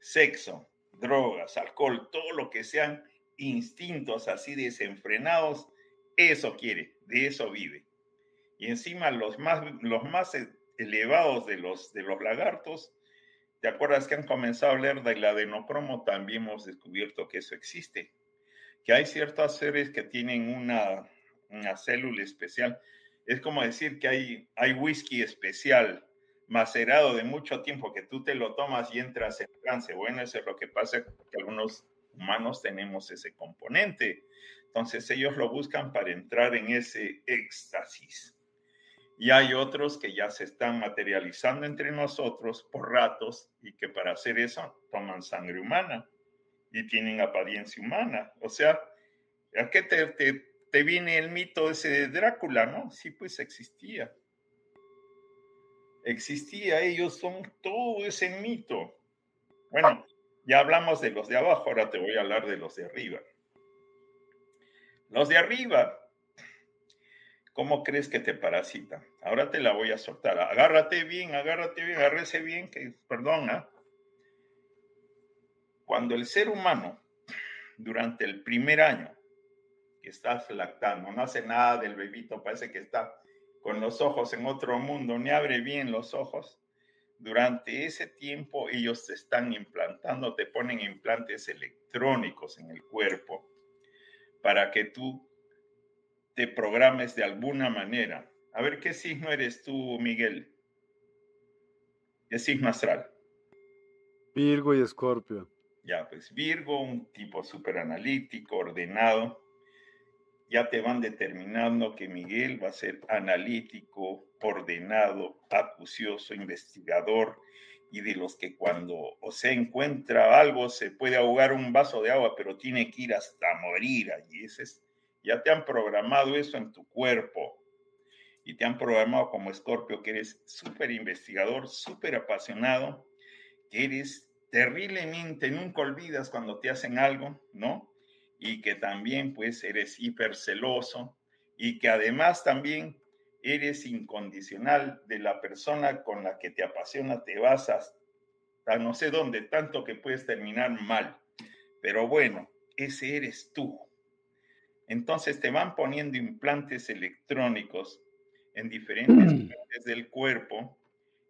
sexo, drogas, alcohol, todo lo que sean instintos así desenfrenados, eso quiere, de eso vive y encima los más, los más elevados de los, de los lagartos, ¿te acuerdas que han comenzado a hablar del adenocromo? También hemos descubierto que eso existe, que hay ciertos seres que tienen una, una célula especial. Es como decir que hay, hay whisky especial macerado de mucho tiempo que tú te lo tomas y entras en trance. Bueno, eso es lo que pasa, que algunos humanos tenemos ese componente. Entonces ellos lo buscan para entrar en ese éxtasis. Y hay otros que ya se están materializando entre nosotros por ratos y que para hacer eso toman sangre humana y tienen apariencia humana. O sea, ¿a qué te, te, te viene el mito ese de Drácula, no? Sí, pues existía existía, ellos son todo ese mito. Bueno, ya hablamos de los de abajo, ahora te voy a hablar de los de arriba. Los de arriba, ¿cómo crees que te parasitan? Ahora te la voy a soltar. Agárrate bien, agárrate bien, agárrese bien, que perdona. Cuando el ser humano, durante el primer año que estás lactando, no hace nada del bebito, parece que está con los ojos en otro mundo, ni abre bien los ojos, durante ese tiempo ellos te están implantando, te ponen implantes electrónicos en el cuerpo para que tú te programes de alguna manera. A ver, ¿qué signo eres tú, Miguel? ¿Qué signo astral? Virgo y Escorpio. Ya, pues Virgo, un tipo súper analítico, ordenado, ya te van determinando que Miguel va a ser analítico, ordenado, acucioso, investigador y de los que cuando se encuentra algo se puede ahogar un vaso de agua, pero tiene que ir hasta morir allí. Ese es, ya te han programado eso en tu cuerpo y te han programado como escorpio que eres súper investigador, súper apasionado, que eres terriblemente, nunca olvidas cuando te hacen algo, ¿no? y que también pues eres hiperceloso y que además también eres incondicional de la persona con la que te apasiona, te vas a no sé dónde, tanto que puedes terminar mal. Pero bueno, ese eres tú. Entonces te van poniendo implantes electrónicos en diferentes partes del cuerpo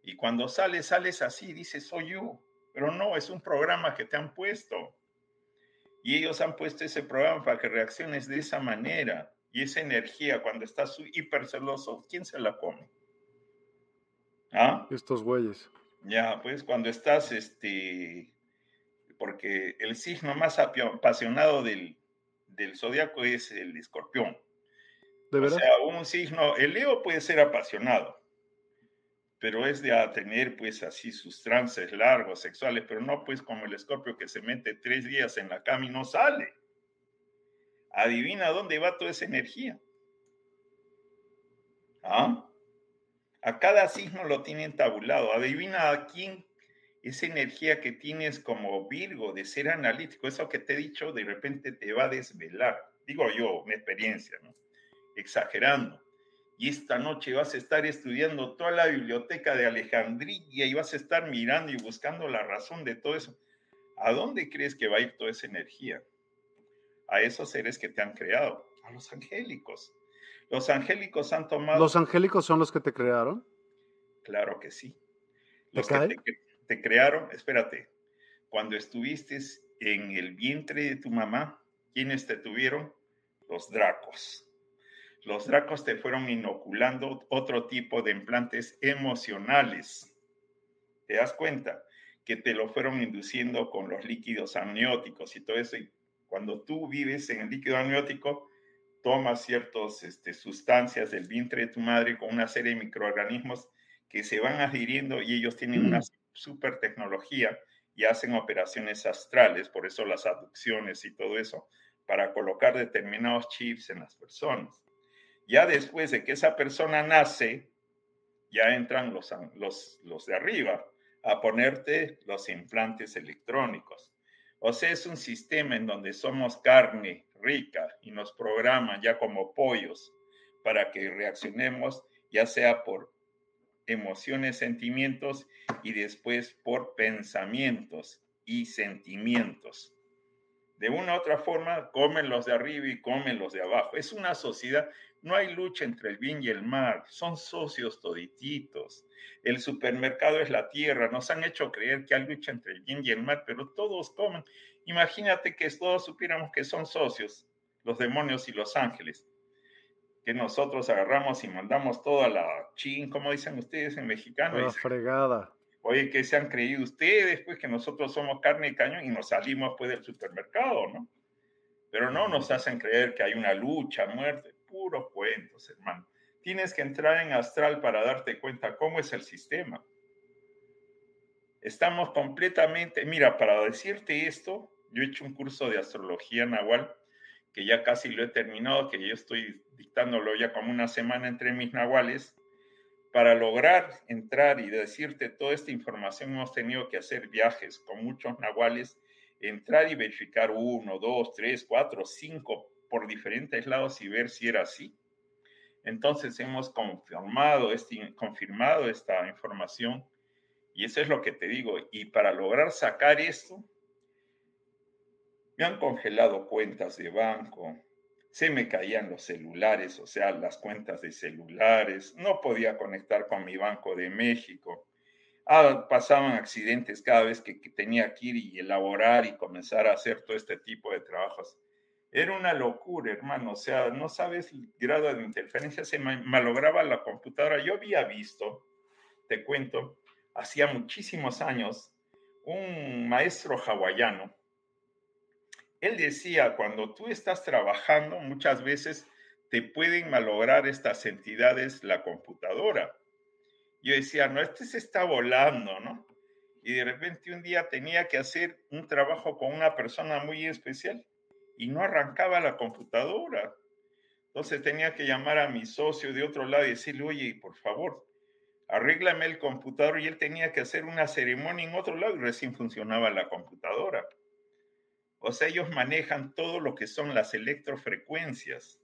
y cuando sales, sales así, dices, soy yo. Pero no, es un programa que te han puesto. Y ellos han puesto ese programa para que reacciones de esa manera. Y esa energía, cuando estás hiperceloso, ¿quién se la come? ¿Ah? Estos güeyes. Ya, pues cuando estás, este, porque el signo más apasionado del, del zodiaco es el escorpión. ¿De verdad? O sea, un signo, el Leo puede ser apasionado, pero es de tener pues así sus trances largos sexuales, pero no pues como el escorpio que se mete tres días en la cama y no sale. Adivina dónde va toda esa energía. ¿Ah? A cada signo lo tienen tabulado. Adivina a quién esa energía que tienes como Virgo de ser analítico, eso que te he dicho, de repente te va a desvelar. Digo yo, una experiencia, ¿no? Exagerando y esta noche vas a estar estudiando toda la biblioteca de Alejandría y vas a estar mirando y buscando la razón de todo eso. ¿A dónde crees que va a ir toda esa energía? A esos seres que te han creado, a los angélicos. Los angélicos han tomado... ¿Los angélicos son los que te crearon? Claro que sí. Los que te, te crearon, espérate, cuando estuviste en el vientre de tu mamá, ¿quiénes te tuvieron? Los dracos los dracos te fueron inoculando otro tipo de implantes emocionales. ¿Te das cuenta? Que te lo fueron induciendo con los líquidos amnióticos y todo eso. Y cuando tú vives en el líquido amniótico, tomas ciertas este, sustancias del vientre de tu madre con una serie de microorganismos que se van adhiriendo y ellos tienen una super tecnología y hacen operaciones astrales, por eso las aducciones y todo eso, para colocar determinados chips en las personas. Ya después de que esa persona nace, ya entran los, los, los de arriba a ponerte los implantes electrónicos. O sea, es un sistema en donde somos carne rica y nos programan ya como pollos para que reaccionemos, ya sea por emociones, sentimientos y después por pensamientos y sentimientos. De una u otra forma, comen los de arriba y comen los de abajo. Es una sociedad, no hay lucha entre el bien y el mal, son socios todititos. El supermercado es la tierra, nos han hecho creer que hay lucha entre el bien y el mal, pero todos comen. Imagínate que todos supiéramos que son socios, los demonios y los ángeles, que nosotros agarramos y mandamos toda la chin, como dicen ustedes en mexicano. La fregada. Oye, que se han creído ustedes, pues que nosotros somos carne y cañón y nos salimos pues del supermercado, ¿no? Pero no nos hacen creer que hay una lucha, muerte, puros cuentos, hermano. Tienes que entrar en astral para darte cuenta cómo es el sistema. Estamos completamente, mira, para decirte esto, yo he hecho un curso de astrología nahual que ya casi lo he terminado, que yo estoy dictándolo ya como una semana entre mis nahuales para lograr entrar y decirte toda esta información hemos tenido que hacer viajes con muchos nahuales, entrar y verificar uno, dos, tres, cuatro, cinco por diferentes lados y ver si era así. Entonces hemos confirmado, este, confirmado esta información y eso es lo que te digo. Y para lograr sacar esto, me han congelado cuentas de banco, se me caían los celulares, o sea, las cuentas de celulares, no podía conectar con mi Banco de México. Ah, pasaban accidentes cada vez que, tenía que ir y elaborar y comenzar a hacer todo este tipo de trabajos. Era una locura, hermano, o sea, no sabes el grado de interferencia, se malograba la computadora. Yo había visto, te cuento, hacía muchísimos años, un maestro hawaiano él decía, cuando tú estás trabajando, muchas veces te pueden malograr estas entidades la computadora. Yo decía, no, este se está volando, ¿no? Y de repente un día tenía que hacer un trabajo con una persona muy especial y no arrancaba la computadora. Entonces tenía que llamar a mi socio de otro lado y decirle, oye, por favor, arréglame el computador. Y él tenía que hacer una ceremonia en otro lado y recién funcionaba la computadora. O sea, ellos manejan todo lo que son las electrofrecuencias.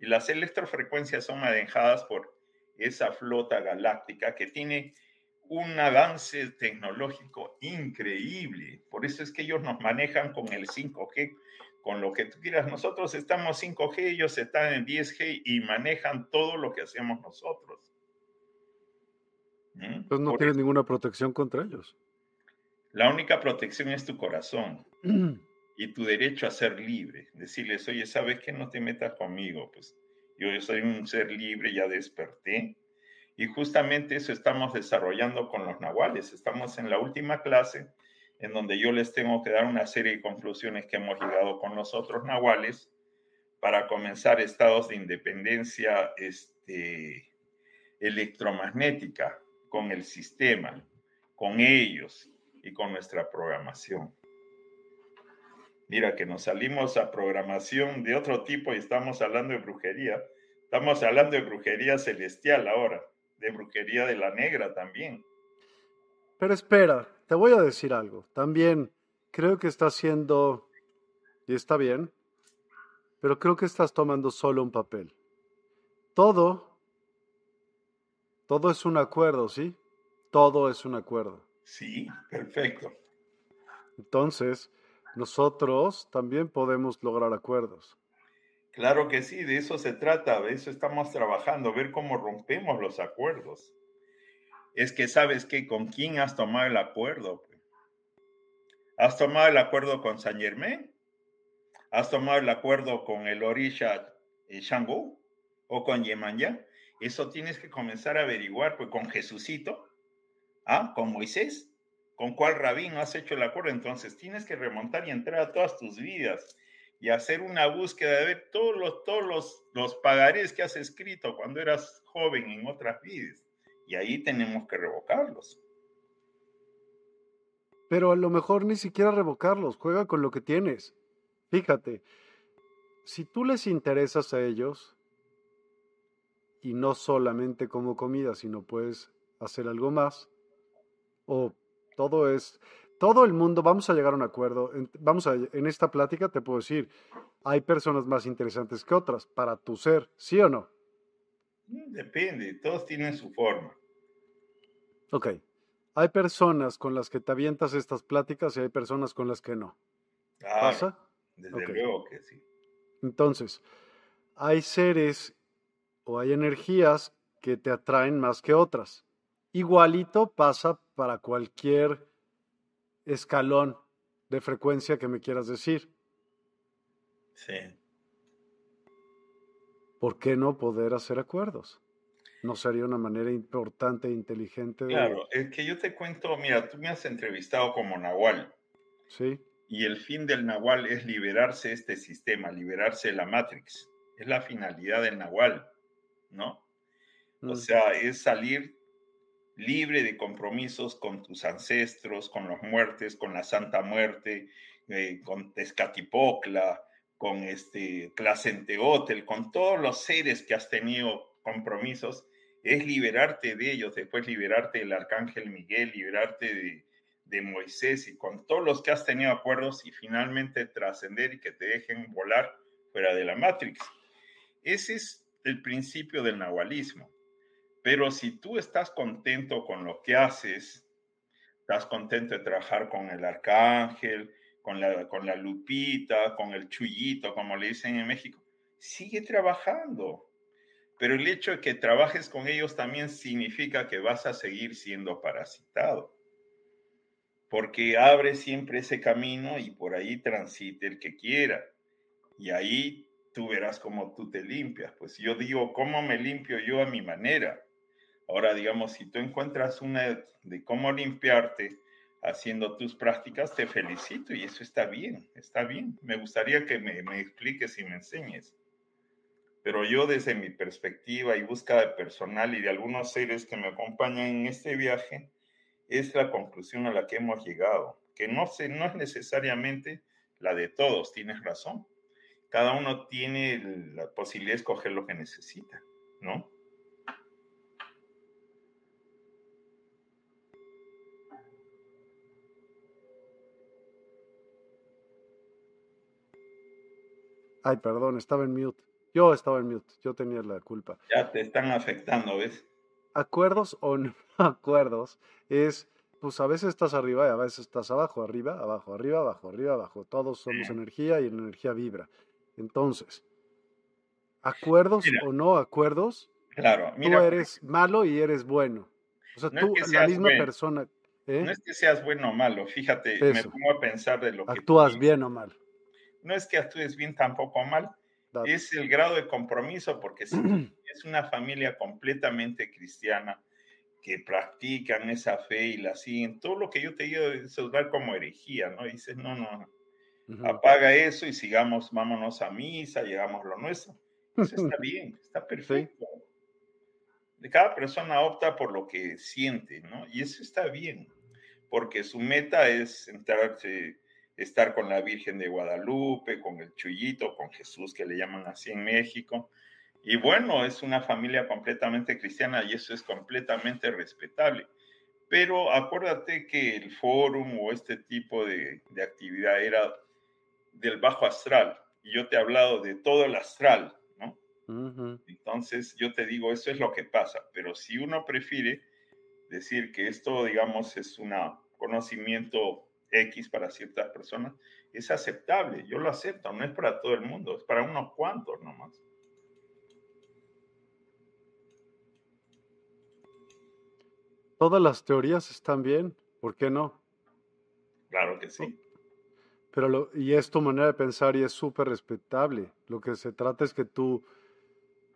Y las electrofrecuencias son manejadas por esa flota galáctica que tiene un avance tecnológico increíble. Por eso es que ellos nos manejan con el 5G, con lo que tú quieras. Nosotros estamos 5G, ellos están en 10G y manejan todo lo que hacemos nosotros. ¿Mm? Entonces no tienes ninguna protección contra ellos. La única protección es tu corazón y tu derecho a ser libre. Decirles, oye, ¿sabes qué? No te metas conmigo. Pues yo soy un ser libre, ya desperté. Y justamente eso estamos desarrollando con los nahuales. Estamos en la última clase en donde yo les tengo que dar una serie de conclusiones que hemos llegado con los otros nahuales para comenzar estados de independencia este, electromagnética con el sistema, con ellos y con nuestra programación. Mira que nos salimos a programación de otro tipo y estamos hablando de brujería. Estamos hablando de brujería celestial ahora, de brujería de la negra también. Pero espera, te voy a decir algo. También creo que estás haciendo, y está bien, pero creo que estás tomando solo un papel. Todo, todo es un acuerdo, ¿sí? Todo es un acuerdo. Sí, perfecto. Entonces, nosotros también podemos lograr acuerdos. Claro que sí, de eso se trata, de eso estamos trabajando, ver cómo rompemos los acuerdos. Es que sabes que con quién has tomado el acuerdo. ¿Has tomado el acuerdo con San Germain? ¿Has tomado el acuerdo con el Orisha Shango o con Yemanya? Eso tienes que comenzar a averiguar, pues con Jesucito ¿Ah? ¿Con Moisés? ¿Con cuál rabino has hecho el acuerdo? Entonces tienes que remontar y entrar a todas tus vidas y hacer una búsqueda de ver todos los, todos los, los pagarés que has escrito cuando eras joven en otras vidas. Y ahí tenemos que revocarlos. Pero a lo mejor ni siquiera revocarlos, juega con lo que tienes. Fíjate, si tú les interesas a ellos, y no solamente como comida, sino puedes hacer algo más, o todo es, todo el mundo, vamos a llegar a un acuerdo, vamos a, en esta plática te puedo decir, hay personas más interesantes que otras para tu ser, ¿sí o no? Mm, depende, todos tienen su forma. Ok, hay personas con las que te avientas estas pláticas y hay personas con las que no. ¿Pasa? Desde luego que sí. Entonces, hay seres o hay energías que te atraen más que otras. Igualito pasa para cualquier escalón de frecuencia que me quieras decir. Sí. ¿Por qué no poder hacer acuerdos? ¿No sería una manera importante e inteligente de... Claro, es que yo te cuento, mira, tú me has entrevistado como Nahual. Sí. Y el fin del Nahual es liberarse este sistema, liberarse de la Matrix. Es la finalidad del Nahual, ¿no? O mm. sea, es salir libre de compromisos con tus ancestros, con los muertes, con la Santa Muerte, eh, con Tezcatipocla, con este con todos los seres que has tenido compromisos, es liberarte de ellos, después liberarte del Arcángel Miguel, liberarte de, de Moisés y con todos los que has tenido acuerdos y finalmente trascender y que te dejen volar fuera de la Matrix. Ese es el principio del nahualismo. Pero si tú estás contento con lo que haces, estás contento de trabajar con el arcángel, con la, con la lupita, con el chullito, como le dicen en México, sigue trabajando. Pero el hecho de que trabajes con ellos también significa que vas a seguir siendo parasitado. Porque abre siempre ese camino y por ahí transite el que quiera. Y ahí tú verás cómo tú te limpias. Pues yo digo, ¿cómo me limpio yo a mi manera? Ahora, digamos, si tú encuentras una de cómo limpiarte, haciendo tus prácticas, te felicito y eso está bien, está bien. Me gustaría que me, me expliques y me enseñes. Pero yo desde mi perspectiva y búsqueda personal y de algunos seres que me acompañan en este viaje, es la conclusión a la que hemos llegado, que no, se, no es necesariamente la de todos, tienes razón. Cada uno tiene la posibilidad de escoger lo que necesita, ¿no? Ay, perdón, estaba en mute. Yo estaba en mute, yo tenía la culpa. Ya te están afectando, ¿ves? Acuerdos o no acuerdos es, pues a veces estás arriba y a veces estás abajo, arriba, abajo, arriba, abajo, arriba, abajo. Todos somos energía y la energía vibra. Entonces, acuerdos o no acuerdos, claro, tú eres malo y eres bueno. O sea, tú, la misma persona. ¿eh? No es que seas bueno o malo, fíjate, me pongo a pensar de lo que. Actúas bien o mal no es que actúes bien tampoco mal, es el grado de compromiso, porque si es una familia completamente cristiana que practican esa fe y la siguen, todo lo que yo te digo es ver como herejía, ¿no? dices, no, no, apaga eso y sigamos, vámonos a misa, llegamos a lo nuestro. Eso está bien, está perfecto. De cada persona opta por lo que siente, ¿no? Y eso está bien, porque su meta es entrarse estar con la Virgen de Guadalupe, con el Chuyito, con Jesús, que le llaman así en México. Y bueno, es una familia completamente cristiana y eso es completamente respetable. Pero acuérdate que el fórum o este tipo de, actividad era del bajo astral. Y yo te he hablado de todo el astral, ¿no? Entonces yo te digo, eso es lo que pasa. Pero si uno prefiere decir que esto, digamos, es un conocimiento X para ciertas personas, es aceptable. Yo lo acepto, no es para todo el mundo, es para unos cuantos nomás. Todas las teorías están bien, ¿por qué no? Claro que sí. Pero lo, y es tu manera de pensar y es súper respetable. Lo que se trata es que tú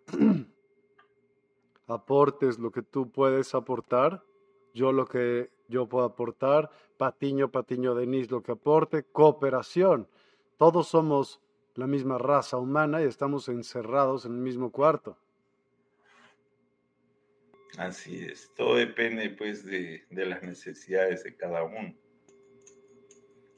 aportes lo que tú puedes aportar. Yo lo que yo puedo aportar, Patiño, Patiño Denis lo que aporte, cooperación. Todos somos la misma raza humana y estamos encerrados en el mismo cuarto. Así es, todo depende pues de, las necesidades de cada uno.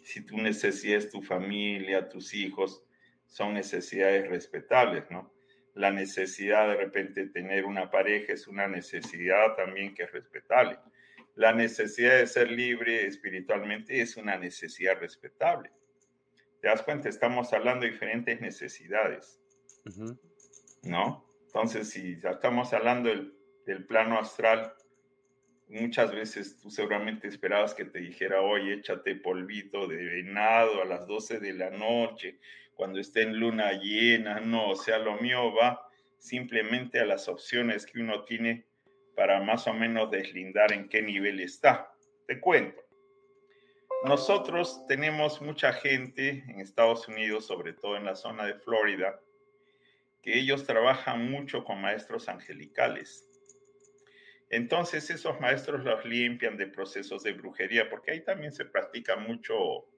Si tu necesidad es tu familia, tus hijos, son necesidades respetables, ¿no? La necesidad de repente tener una pareja es una necesidad también que es respetable la necesidad de ser libre espiritualmente es una necesidad respetable. ¿Te das cuenta? Estamos hablando de diferentes necesidades, ¿no? Entonces, si estamos hablando del, plano astral, muchas veces tú seguramente esperabas que te dijera, oye, échate polvito de venado a las 12 de la noche, cuando esté en luna llena. No, o sea, lo mío va simplemente a las opciones que uno tiene para más o menos deslindar en qué nivel está. Te cuento. Nosotros tenemos mucha gente en Estados Unidos, sobre todo en la zona de Florida, que ellos trabajan mucho con maestros angelicales. Entonces esos maestros los limpian de procesos de brujería, porque ahí también se practica mucho,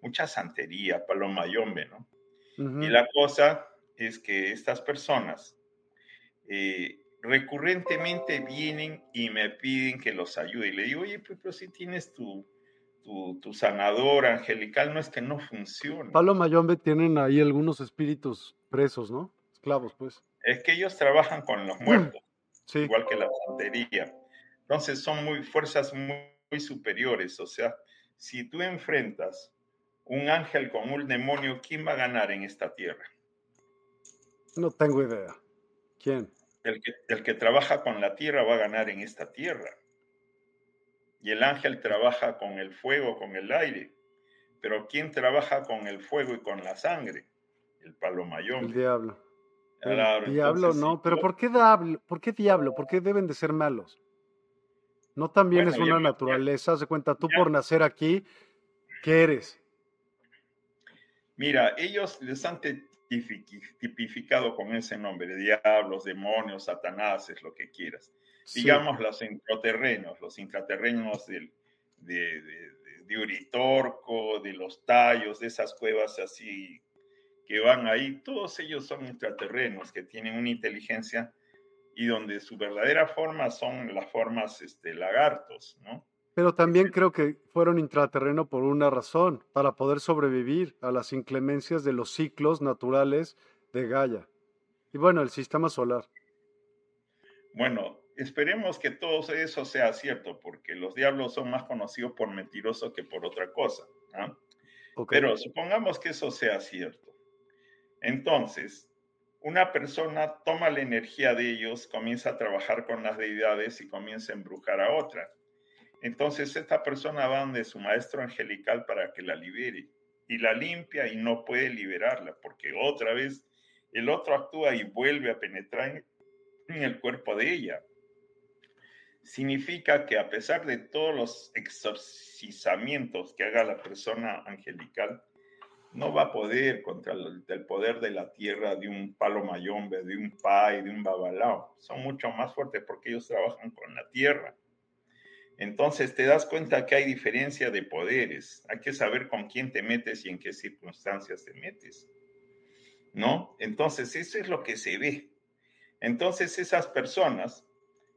mucha santería, paloma yombe, ¿no? Y la cosa es que estas personas eh, recurrentemente vienen y me piden que los ayude. Y le digo, oye, pero, si tienes tu, tu, sanador angelical, no es que no funcione. Paloma Yombe tienen ahí algunos espíritus presos, ¿no? Esclavos, pues. Es que ellos trabajan con los muertos igual que la santería. Entonces son muy fuerzas muy, superiores. O sea, si tú enfrentas un ángel con un demonio, ¿quién va a ganar en esta tierra? No tengo idea. ¿Quién? El que, el que trabaja con la tierra va a ganar en esta tierra. Y el ángel trabaja con el fuego, con el aire. Pero ¿quién trabaja con el fuego y con la sangre? El palomayón. El diablo diablo no, pero ¿por qué, diablo? ¿por qué diablo? ¿Por qué deben de ser malos? No también es una naturaleza, se cuenta tú por nacer aquí, ¿qué eres? Mira, ellos les han tipificado con ese nombre, diablos, demonios, satanás, es lo que quieras. Digamos los intraterrenos, los intraterrenos del, de, de, de Uritorco, de los tallos, de esas cuevas así que van ahí, todos ellos son intraterrenos que tienen una inteligencia y donde su verdadera forma son las formas este, lagartos, ¿no? Pero también creo que fueron intraterreno por una razón, para poder sobrevivir a las inclemencias de los ciclos naturales de Gaia. Y bueno, el sistema solar. Bueno, esperemos que todo eso sea cierto, porque los diablos son más conocidos por mentirosos que por otra cosa. Pero supongamos que eso sea cierto. Entonces, una persona toma la energía de ellos, comienza a trabajar con las deidades y comienza a embrujar a otra. Entonces, esta persona va donde su maestro angelical para que la libere y la limpia y no puede liberarla porque otra vez el otro actúa y vuelve a penetrar en el cuerpo de ella. Significa que a pesar de todos los exorcizamientos que haga la persona angelical, no va a poder contra el, poder de la tierra de un palo mayombe, de un pai, de un babalao. Son mucho más fuertes porque ellos trabajan con la tierra. Entonces te das cuenta que hay diferencia de poderes. Hay que saber con quién te metes y en qué circunstancias te metes. ¿No? Entonces eso es lo que se ve. Entonces esas personas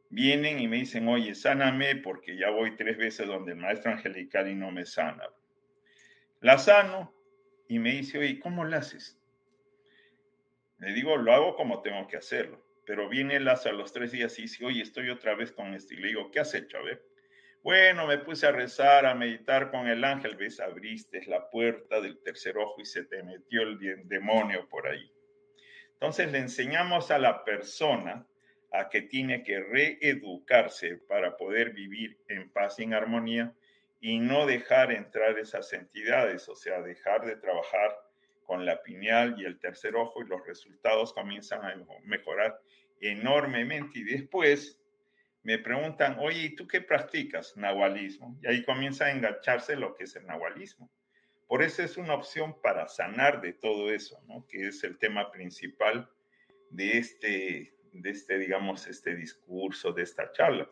vienen y me dicen, oye, sáname porque ya voy tres veces donde el maestro angelical y no me sana. La sano, y me dice, oye, ¿cómo lo haces? Le digo, lo hago como tengo que hacerlo. Pero viene el a los tres días y dice, oye, estoy otra vez con esto. Y le digo, ¿qué has hecho? A ver. Bueno, me puse a rezar, a meditar con el ángel. ¿Ves? Abriste la puerta del tercer ojo y se te metió el demonio por ahí. Entonces le enseñamos a la persona a que tiene que reeducarse para poder vivir en paz y en armonía y no dejar entrar esas entidades, o sea, dejar de trabajar con la pineal y el tercer ojo y los resultados comienzan a mejorar enormemente. Y después me preguntan, oye, ¿y tú qué practicas? Nahualismo. Y ahí comienza a engancharse lo que es el nahualismo. Por eso es una opción para sanar de todo eso, ¿no? que es el tema principal de este, de este, digamos, este discurso, de esta charla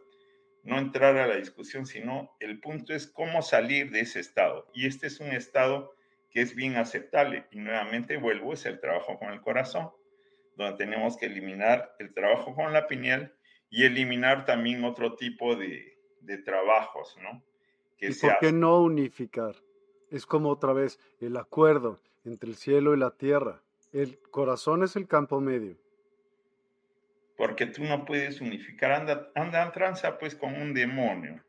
no entrar a la discusión, sino el punto es cómo salir de ese estado. Y este es un estado que es bien aceptable. Y nuevamente vuelvo, es el trabajo con el corazón, donde tenemos que eliminar el trabajo con la pineal y eliminar también otro tipo de, trabajos, ¿no? Que ¿Y por qué no unificar? Es como otra vez el acuerdo entre el cielo y la tierra. El corazón es el campo medio porque tú no puedes unificar, anda, anda en tranza pues con un demonio.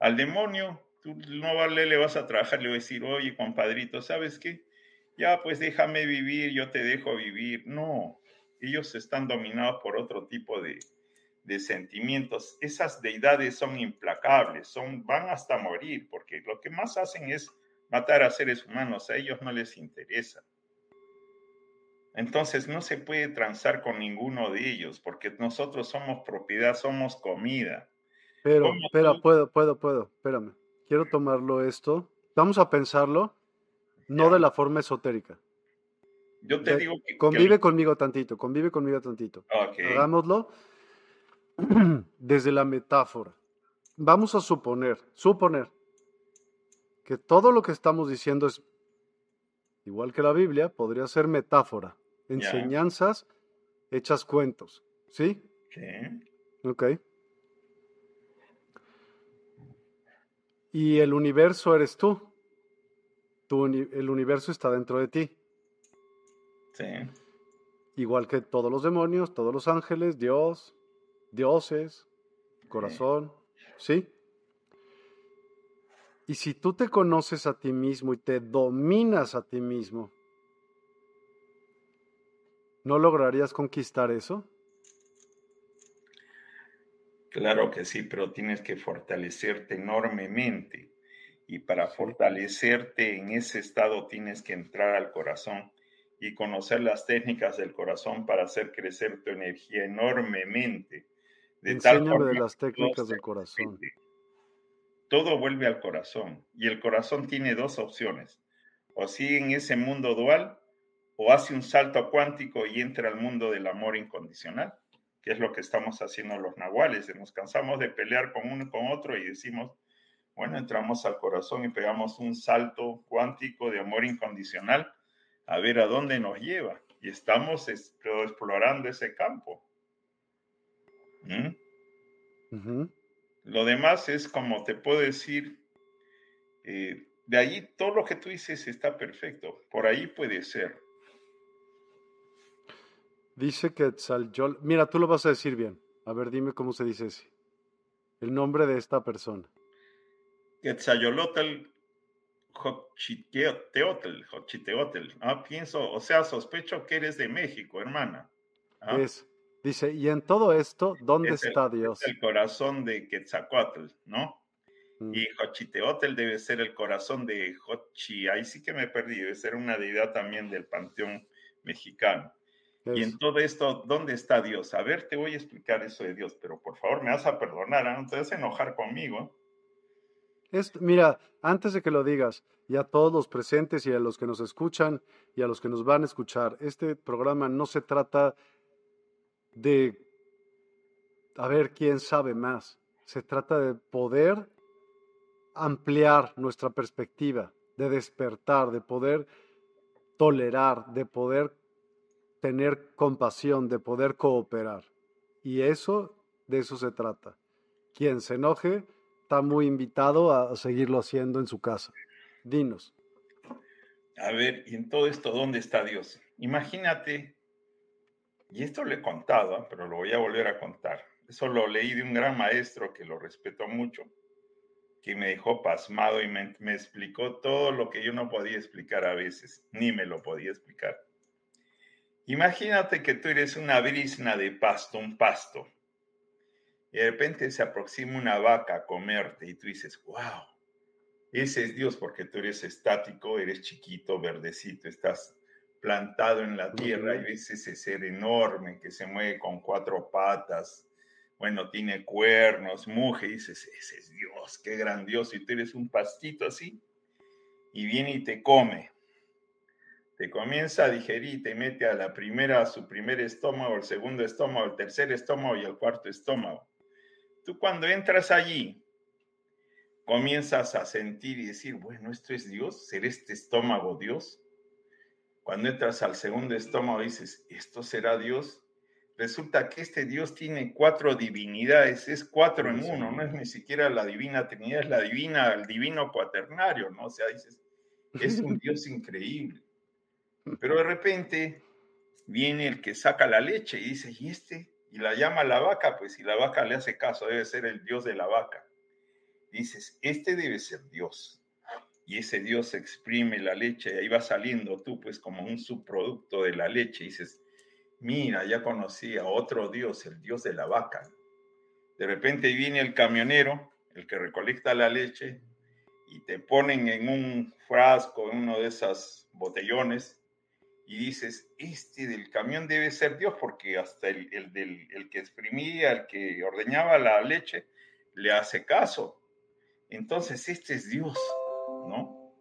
Al demonio, tú no vale, le vas a trabajar, le vas a decir, oye, compadrito, ¿sabes qué? Ya, pues déjame vivir, yo te dejo vivir. No, ellos están dominados por otro tipo de, de sentimientos. Esas deidades son implacables, son, van hasta morir, porque lo que más hacen es matar a seres humanos, a ellos no les interesa. Entonces no se puede transar con ninguno de ellos, porque nosotros somos propiedad, somos comida. Pero, espera, puedo, puedo, puedo, espérame. Quiero tomarlo esto. Vamos a pensarlo, no de la forma esotérica. Yo te digo que... Convive conmigo tantito, convive conmigo tantito. Hagámoslo desde la metáfora. Vamos a suponer, suponer que todo lo que estamos diciendo es, igual que la Biblia, podría ser metáfora, enseñanzas hechas cuentos, ¿sí? Sí. Ok. Y el universo eres tú. el universo está dentro de ti. Sí. Igual que todos los demonios, todos los ángeles, Dios, dioses, corazón, ¿sí? Y si tú te conoces a ti mismo y te dominas a ti mismo, ¿no lograrías conquistar eso? Claro que sí, pero tienes que fortalecerte enormemente. Y para fortalecerte en ese estado tienes que entrar al corazón y conocer las técnicas del corazón para hacer crecer tu energía enormemente. De Enséñame de las técnicas del corazón. Todo vuelve al corazón y el corazón tiene dos opciones. O sigue en ese mundo dual o hace un salto cuántico y entra al mundo del amor incondicional, que es lo que estamos haciendo los nahuales. Nos cansamos de pelear con uno y con otro y decimos, bueno, entramos al corazón y pegamos un salto cuántico de amor incondicional a ver a dónde nos lleva. Y estamos explorando ese campo. ¿Mm? Lo demás es como te puedo decir, eh, de ahí todo lo que tú dices está perfecto. Por ahí puede ser. Dice que Quetzalcoatl. Mira, tú lo vas a decir bien. A ver, dime cómo se dice ese. El nombre de esta persona. Quetzalcoatl Xochiteotl, Xochiteotl. Ah, pienso, o sea, sospecho que eres de México, hermana. ¿Ah? Es, dice, y en todo esto, ¿dónde está Dios? el corazón de Quetzalcoatl, ¿no? Mm. Y Xochiteotl debe ser el corazón de Xochi, ahí sí que me perdí, debe ser una deidad también del panteón mexicano. Y en todo esto, ¿dónde está Dios? A ver, te voy a explicar eso de Dios, pero por favor me vas a perdonar, ¿ah? no te vas a enojar conmigo mira, antes de que lo digas, y a todos los presentes y a los que nos escuchan y a los que nos van a escuchar, este programa no se trata de a ver quién sabe más, se trata de poder ampliar nuestra perspectiva, de despertar, de poder tolerar, de poder tener compasión, de poder cooperar. Y eso, de eso se trata. Quien se enoje, está muy invitado a seguirlo haciendo en su casa. Dinos. A ver, y en todo esto, ¿dónde está Dios? Imagínate, y esto lo he contado, ¿ah? pero lo voy a volver a contar. Eso lo leí de un gran maestro que lo respeto mucho, que me dejó pasmado y me, me explicó todo lo que yo no podía explicar a veces, ni me lo podía explicar. Imagínate que tú eres una brisna de pasto, un pasto, y de repente se aproxima una vaca a comerte y tú dices, wow, ese es Dios porque tú eres estático, eres chiquito, verdecito, estás plantado en la tierra y ves ese ser enorme que se mueve con cuatro patas, bueno, tiene cuernos, muge, y dices, ese es Dios, qué grandioso, y tú eres un pastito así, y viene y te come, te comienza a digerir, te mete a la primera, a su primer estómago, el segundo estómago, el tercer estómago y el cuarto estómago. Tú cuando entras allí, comienzas a sentir y decir, bueno, esto es Dios, ¿será este estómago Dios? Cuando entras al segundo estómago dices, ¿esto será Dios? Resulta que este Dios tiene cuatro divinidades, es cuatro en uno, no es ni siquiera la divina Trinidad, es la divina, el divino cuaternario, ¿no? O sea, dices, es un Dios increíble. Pero de repente viene el que saca la leche y dice, ¿y este? Y la llama la vaca, pues si la vaca le hace caso, debe ser el Dios de la vaca. Dices, este debe ser Dios. Y ese Dios exprime la leche y ahí va saliendo tú, pues como un subproducto de la leche. dices, mira, ya conocí a otro Dios, el Dios de la vaca. De repente viene el camionero, el que recolecta la leche, y te ponen en un frasco, en uno de esos botellones, y dices, este del camión debe ser Dios, porque hasta el, el, del, el que exprimía, el que ordeñaba la leche, le hace caso. Entonces, este es Dios, ¿no?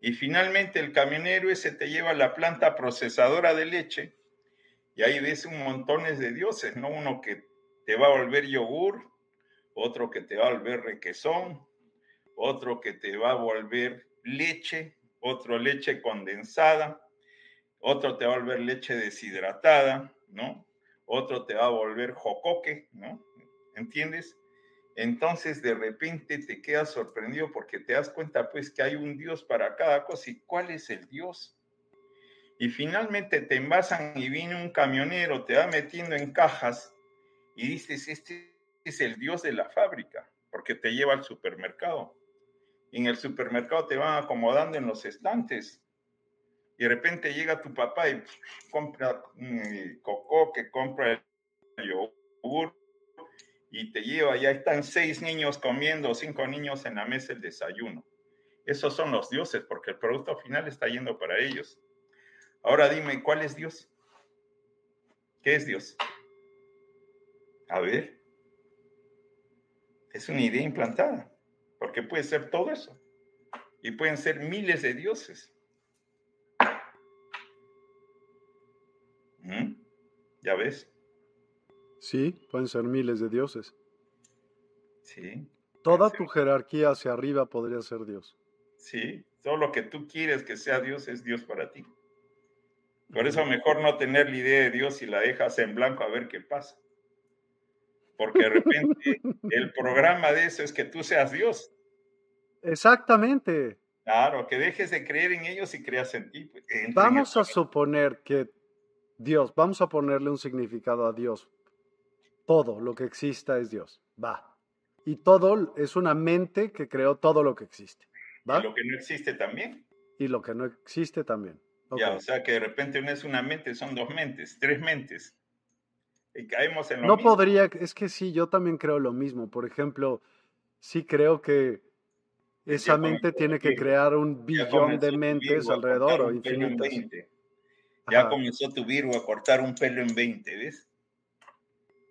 Y finalmente el camionero ese te lleva a la planta procesadora de leche, y ahí ves un montones de dioses, ¿no? Uno que te va a volver yogur, otro que te va a volver requesón, otro que te va a volver leche, otro leche condensada, otro te va a volver leche deshidratada, ¿no? Otro te va a volver jocoque, ¿no? ¿Entiendes? Entonces de repente te quedas sorprendido porque te das cuenta pues que hay un Dios para cada cosa y cuál es el Dios. Y finalmente te envasan y viene un camionero, te va metiendo en cajas y dices, este es el Dios de la fábrica, porque te lleva al supermercado. Y en el supermercado te van acomodando en los estantes y de repente llega tu papá y compra un coco, que compra el yogur y te lleva, ya están seis niños comiendo, cinco niños en la mesa el desayuno. Esos son los dioses, porque el producto final está yendo para ellos. Ahora dime, ¿cuál es Dios? ¿Qué es Dios? A ver, es una idea implantada, porque puede ser todo eso. Y pueden ser miles de dioses. ¿Mm? ¿Ya ves? Sí, pueden ser miles de dioses. Sí. Toda tu jerarquía hacia arriba podría ser Dios. Sí, todo lo que tú quieres que sea Dios es Dios para ti. Por eso mejor no tener la idea de Dios y la dejas en blanco a ver qué pasa. Porque de repente el programa de eso es que tú seas Dios. Exactamente. Claro, que dejes de creer en ellos y creas en ti. Pues, Vamos a suponer que Dios, vamos a ponerle un significado a Dios. Todo lo que exista es Dios. Va. Y todo es una mente que creó todo lo que existe. ¿va? Y lo que no existe también. Y lo que no existe también. Ya, o sea que de repente no es una mente, son dos mentes, tres mentes. Y caemos en lo No mismo. podría, es que sí, yo también creo lo mismo. Por ejemplo, sí creo que esa mente tiene que crear un billón de mentes alrededor o infinitas. 20. Ya Ajá. comenzó tu Virgo a cortar un pelo en 20, ¿ves?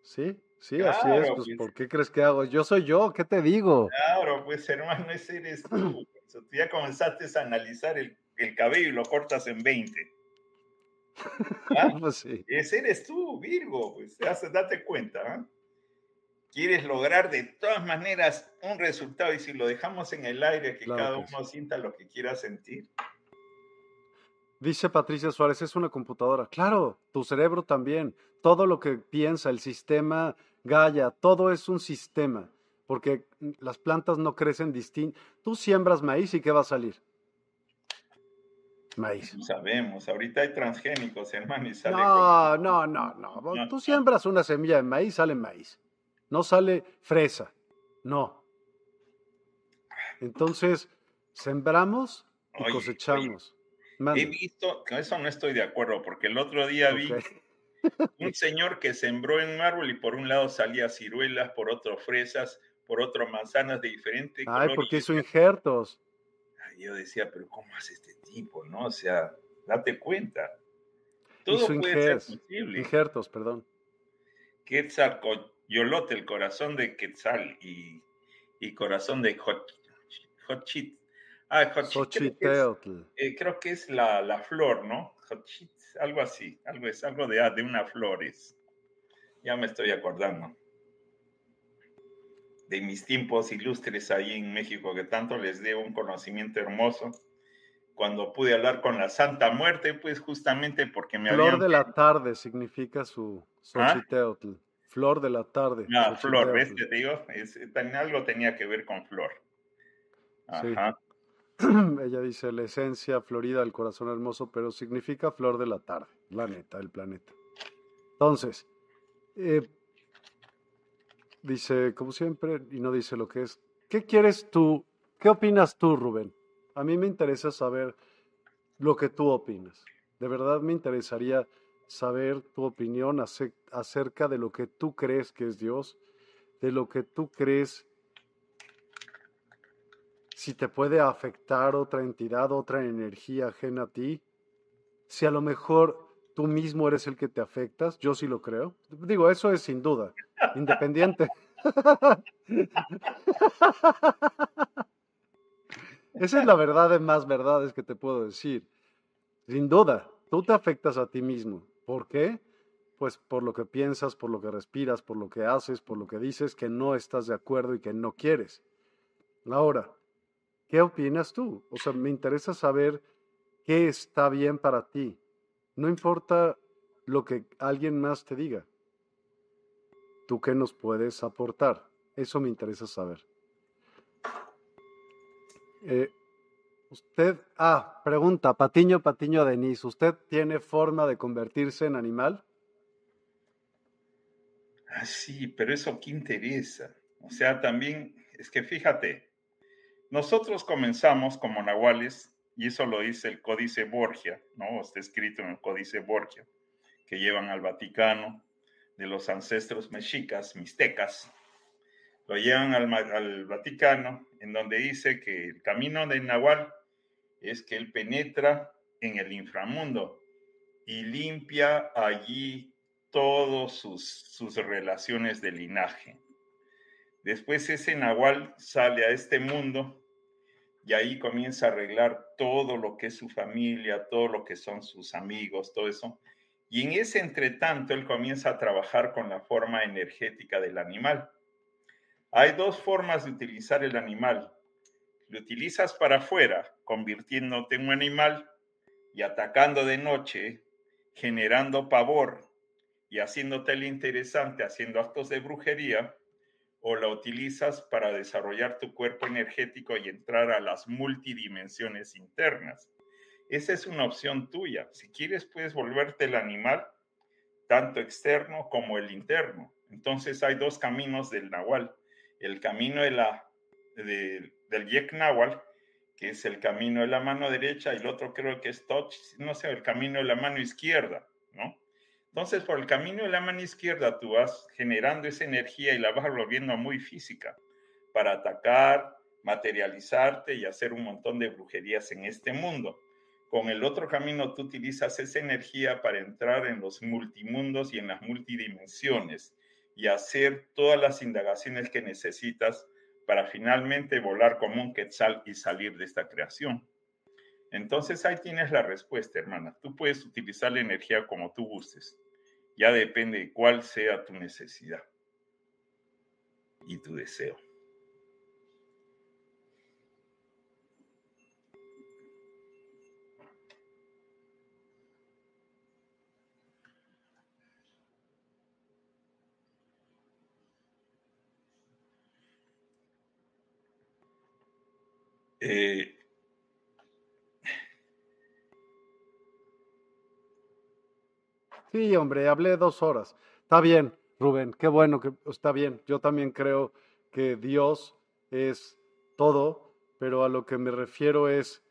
Sí, sí, así es. Pues, pues. ¿por qué crees que hago? Yo soy yo, ¿qué te digo? Claro, pues hermano, ese eres tú. Tú ya comenzaste a analizar el, el cabello y lo cortas en 20. ¿Ah? Pues sí. Ese eres tú, Virgo, pues date cuenta. ¿ah? Quieres lograr de todas maneras un resultado y si lo dejamos en el aire, que Claro cada que uno sienta lo que quiera sentir. Dice Patricia Suárez, es una computadora. Claro, tu cerebro también. Todo lo que piensa, el sistema Gaia, todo es un sistema. Porque las plantas no crecen distinto. Tú siembras maíz y ¿qué va a salir? Maíz. No sabemos, ahorita hay transgénicos, hermano, y sale No, no, no, no. No, Tú siembras una semilla de maíz, sale maíz. No sale fresa. No. Entonces, sembramos y Oye, cosechamos. He visto, con eso no estoy de acuerdo, porque el otro día vi un señor que sembró en un árbol y por un lado salía ciruelas, por otro fresas, por otro manzanas de diferente Ay, color. porque hizo injertos. yo decía, pero ¿cómo hace este tipo? ¿No? O sea, date cuenta. Todo puede injertos. ser posible. Injertos, perdón. Quetzalcoyolote, el corazón de Quetzal y, y corazón de Jochit. Ah, Jochit, creo que es, Xochiteotl. eh, creo que es la, la flor, ¿no? Algo así, algo es algo de, ah, de una flor es. Ya me estoy acordando. De mis tiempos ilustres ahí en México, que tanto les debo un conocimiento hermoso. Cuando pude hablar con la Santa Muerte, pues justamente porque me Flor habían de la tarde significa su ¿Ah? Xochiteotl. Flor de la tarde. Ah, flor, ¿ves? Te digo, es, algo tenía que ver con flor. Sí. Ella dice la esencia florida del corazón hermoso, pero significa flor de la tarde, la neta, el planeta. Entonces, eh, dice, como siempre, y no dice lo que es. ¿Qué quieres tú? ¿Qué opinas tú, Rubén? A mí me interesa saber lo que tú opinas. De verdad me interesaría saber tu opinión ace- acerca de lo que tú crees que es Dios, de lo que tú crees, si te puede afectar otra entidad, otra energía ajena a ti, si a lo mejor tú mismo eres el que te afectas, yo sí lo creo. Digo, eso es sin duda, independiente. Esa es la verdad de más verdades que te puedo decir. Sin duda, tú te afectas a ti mismo. ¿Por qué? Pues por lo que piensas, por lo que respiras, por lo que haces, por lo que dices que no estás de acuerdo y que no quieres. Ahora, ¿qué opinas tú? O sea, me interesa saber qué está bien para ti. No importa lo que alguien más te diga. ¿Tú qué nos puedes aportar? Eso me interesa saber. Eh, usted, ah, pregunta, Patiño, Patiño Denis, ¿usted tiene forma de convertirse en animal? Ah, sí, pero eso qué interesa. O sea, también, es que fíjate, nosotros comenzamos como nahuales, y eso lo dice el Códice Borgia, ¿no? Está escrito en el Códice Borgia, que llevan al Vaticano de los ancestros mexicas, mixtecas, lo llevan al, Vaticano, en donde dice que el camino de Nahual es que él penetra en el inframundo y limpia allí todas sus, sus relaciones de linaje. Después ese Nahual sale a este mundo y ahí comienza a arreglar todo lo que es su familia, todo lo que son sus amigos, todo eso. Y en ese entretanto, él comienza a trabajar con la forma energética del animal. Hay dos formas de utilizar el animal. Lo utilizas para afuera, convirtiéndote en un animal y atacando de noche, generando pavor y haciéndote el interesante, haciendo actos de brujería, o la utilizas para desarrollar tu cuerpo energético y entrar a las multidimensiones internas. Esa es una opción tuya. Si quieres, puedes volverte el animal, tanto externo como el interno. Entonces hay dos caminos del Nahual el camino de la, del Yek Nahual, que es el camino de la mano derecha, y el otro creo que es Toch, no sé, el camino de la mano izquierda. Entonces, por el camino de la mano izquierda, tú vas generando esa energía y la vas volviendo muy física para atacar, materializarte y hacer un montón de brujerías en este mundo. Con el otro camino, tú utilizas esa energía para entrar en los multimundos y en las multidimensiones y hacer todas las indagaciones que necesitas para finalmente volar como un quetzal y salir de esta creación. Entonces ahí tienes la respuesta, hermana. Tú puedes utilizar la energía como tú gustes. Ya depende de cuál sea tu necesidad y tu deseo. Eh, sí, hombre, hablé dos horas. Está bien, Rubén, qué bueno que está bien. Yo también creo que Dios es todo, pero a lo que me refiero es,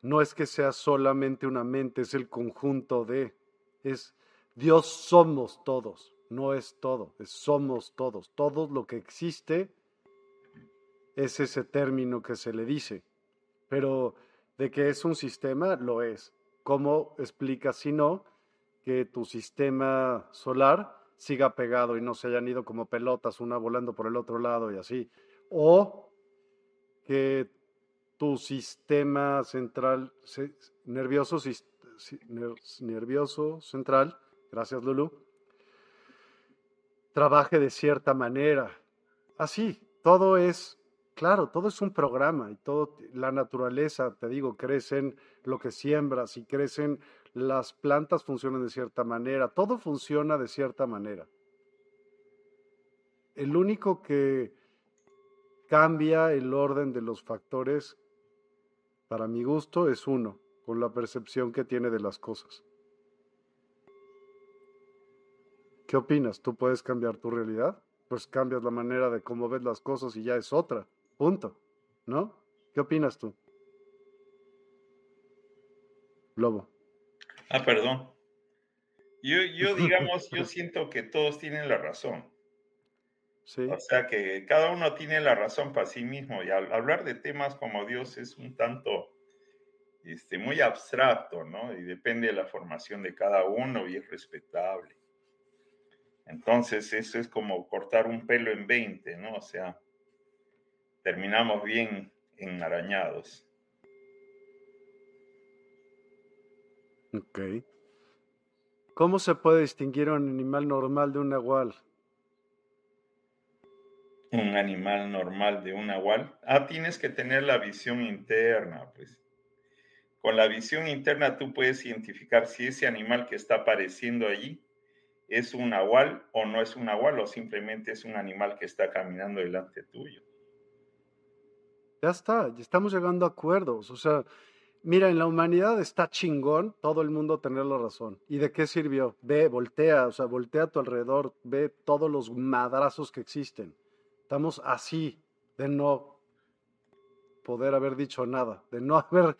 no es que sea solamente una mente, es el conjunto de, es Dios somos todos, no es todo, es somos todos. Todo lo que existe es ese término que se le dice pero de que es un sistema, lo es. ¿Cómo explicas, si no, que tu sistema solar siga pegado y no se hayan ido como pelotas, una volando por el otro lado y así? O que tu sistema central, nervioso, nervioso central, gracias Lulu, trabaje de cierta manera. Así, todo es Claro, todo es un programa y todo, la naturaleza, te digo, crecen lo que siembras y crecen las plantas funcionan de cierta manera, todo funciona de cierta manera. El único que cambia el orden de los factores, para mi gusto, es uno, con la percepción que tiene de las cosas. ¿Qué opinas? ¿Tú puedes cambiar tu realidad? Pues cambias la manera de cómo ves las cosas y ya es otra. Punto. ¿No? ¿Qué opinas tú? Lobo. Ah, perdón. Yo, yo digamos, yo siento que todos tienen la razón. O sea que cada uno tiene la razón para sí mismo y al hablar de temas como Dios es un tanto este, muy abstracto, ¿no? Y depende de la formación de cada uno y es respetable. Entonces eso es como cortar un pelo en 20, ¿no? O sea, terminamos bien enarañados. Ok. ¿Cómo se puede distinguir un animal normal de un nahual? Un animal normal de un nahual. Ah, tienes que tener la visión interna, pues. Con la visión interna tú puedes identificar si ese animal que está apareciendo allí es un nahual o no es un nahual o simplemente es un animal que está caminando delante tuyo. Ya está, ya estamos llegando a acuerdos. O sea, mira, en la humanidad está chingón todo el mundo tener la razón. ¿Y de qué sirvió? Ve, voltea, o sea, voltea a tu alrededor, ve todos los madrazos que existen. Estamos así de no poder haber dicho nada, de no haber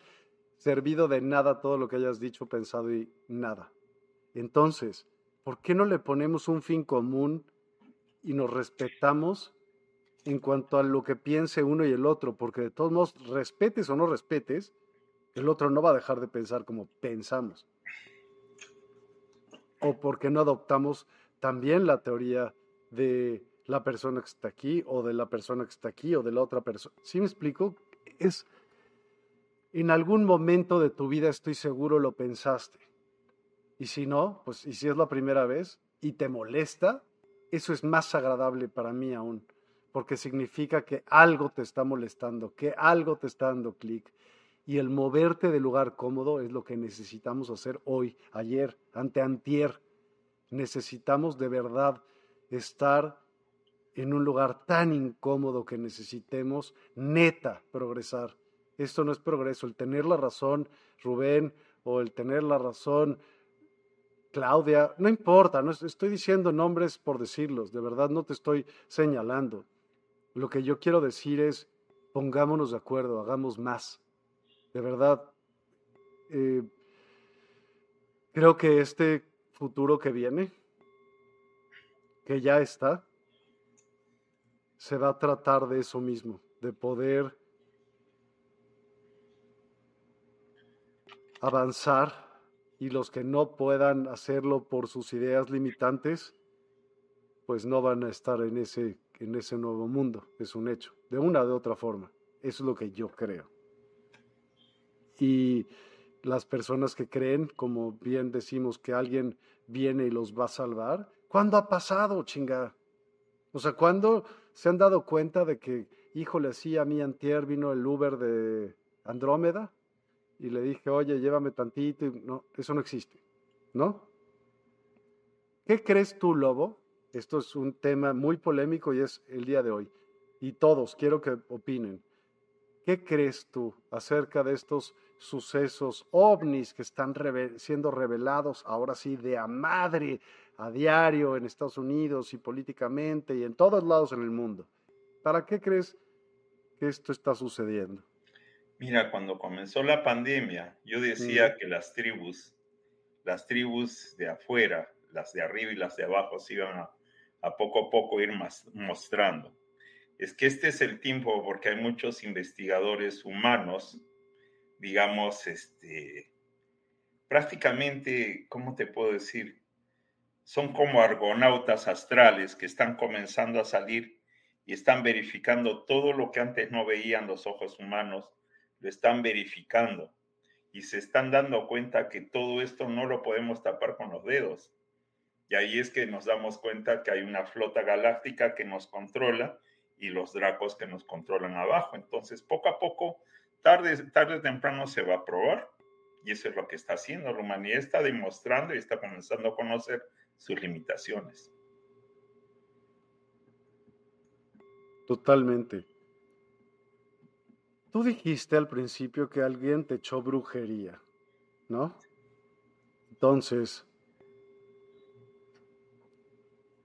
servido de nada todo lo que hayas dicho, pensado y nada. Entonces, ¿por qué no le ponemos un fin común y nos respetamos en cuanto a lo que piense uno y el otro? Porque de todos modos, respetes o no respetes, el otro no va a dejar de pensar como pensamos. O porque no adoptamos también la teoría de la persona que está aquí o de la persona que está aquí o de la otra persona. ¿Sí me explico? Es en algún momento de tu vida estoy seguro lo pensaste. Y si no, pues y si es la primera vez y te molesta, eso es más agradable para mí aún, porque significa que algo te está molestando, que algo te está dando clic. Y el moverte del lugar cómodo es lo que necesitamos hacer hoy, ayer, ante antier. Necesitamos de verdad estar en un lugar tan incómodo que necesitemos neta progresar. Esto no es progreso. El tener la razón, Rubén, o el tener la razón, Claudia, no importa, no estoy diciendo nombres por decirlos, de verdad no te estoy señalando. Lo que yo quiero decir es, pongámonos de acuerdo, hagamos más. De verdad, eh, creo que este futuro que viene, que ya está, se va a tratar de eso mismo, de poder avanzar y los que no puedan hacerlo por sus ideas limitantes, pues no van a estar en ese, en ese nuevo mundo, es un hecho, de una o de otra forma. Eso es lo que yo creo. Y las personas que creen, como bien decimos, que alguien viene y los va a salvar, ¿cuándo ha pasado, chinga? O sea, ¿cuándo se han dado cuenta de que, híjole, sí, a mí antier vino el Uber de Andrómeda y le dije, oye, llévame tantito. no, eso no existe, ¿no? ¿Qué crees tú, Lobo? Esto es un tema muy polémico y es el día de hoy. Y todos, quiero que opinen. ¿Qué crees tú acerca de estos sucesos ovnis que están siendo revelados ahora sí de a madre a diario en Estados Unidos y políticamente y en todos lados en el mundo? ¿Para qué crees que esto está sucediendo? Mira, cuando comenzó la pandemia, yo decía que las tribus, las tribus de afuera, las de arriba y las de abajo, se iban a, poco a poco ir mostrando. Es que este es el tiempo porque hay muchos investigadores humanos, digamos, este, prácticamente, ¿cómo te puedo decir? Son como argonautas astrales que están comenzando a salir y están verificando todo lo que antes no veían los ojos humanos lo están verificando y se están dando cuenta que todo esto no lo podemos tapar con los dedos. Y ahí es que nos damos cuenta que hay una flota galáctica que nos controla y los dracos que nos controlan abajo. Entonces, poco a poco, tarde, tarde o temprano se va a probar. Y eso es lo que está haciendo. Humanidad está demostrando y está comenzando a conocer sus limitaciones. Totalmente. Tú dijiste al principio que alguien te echó brujería, ¿no? Entonces,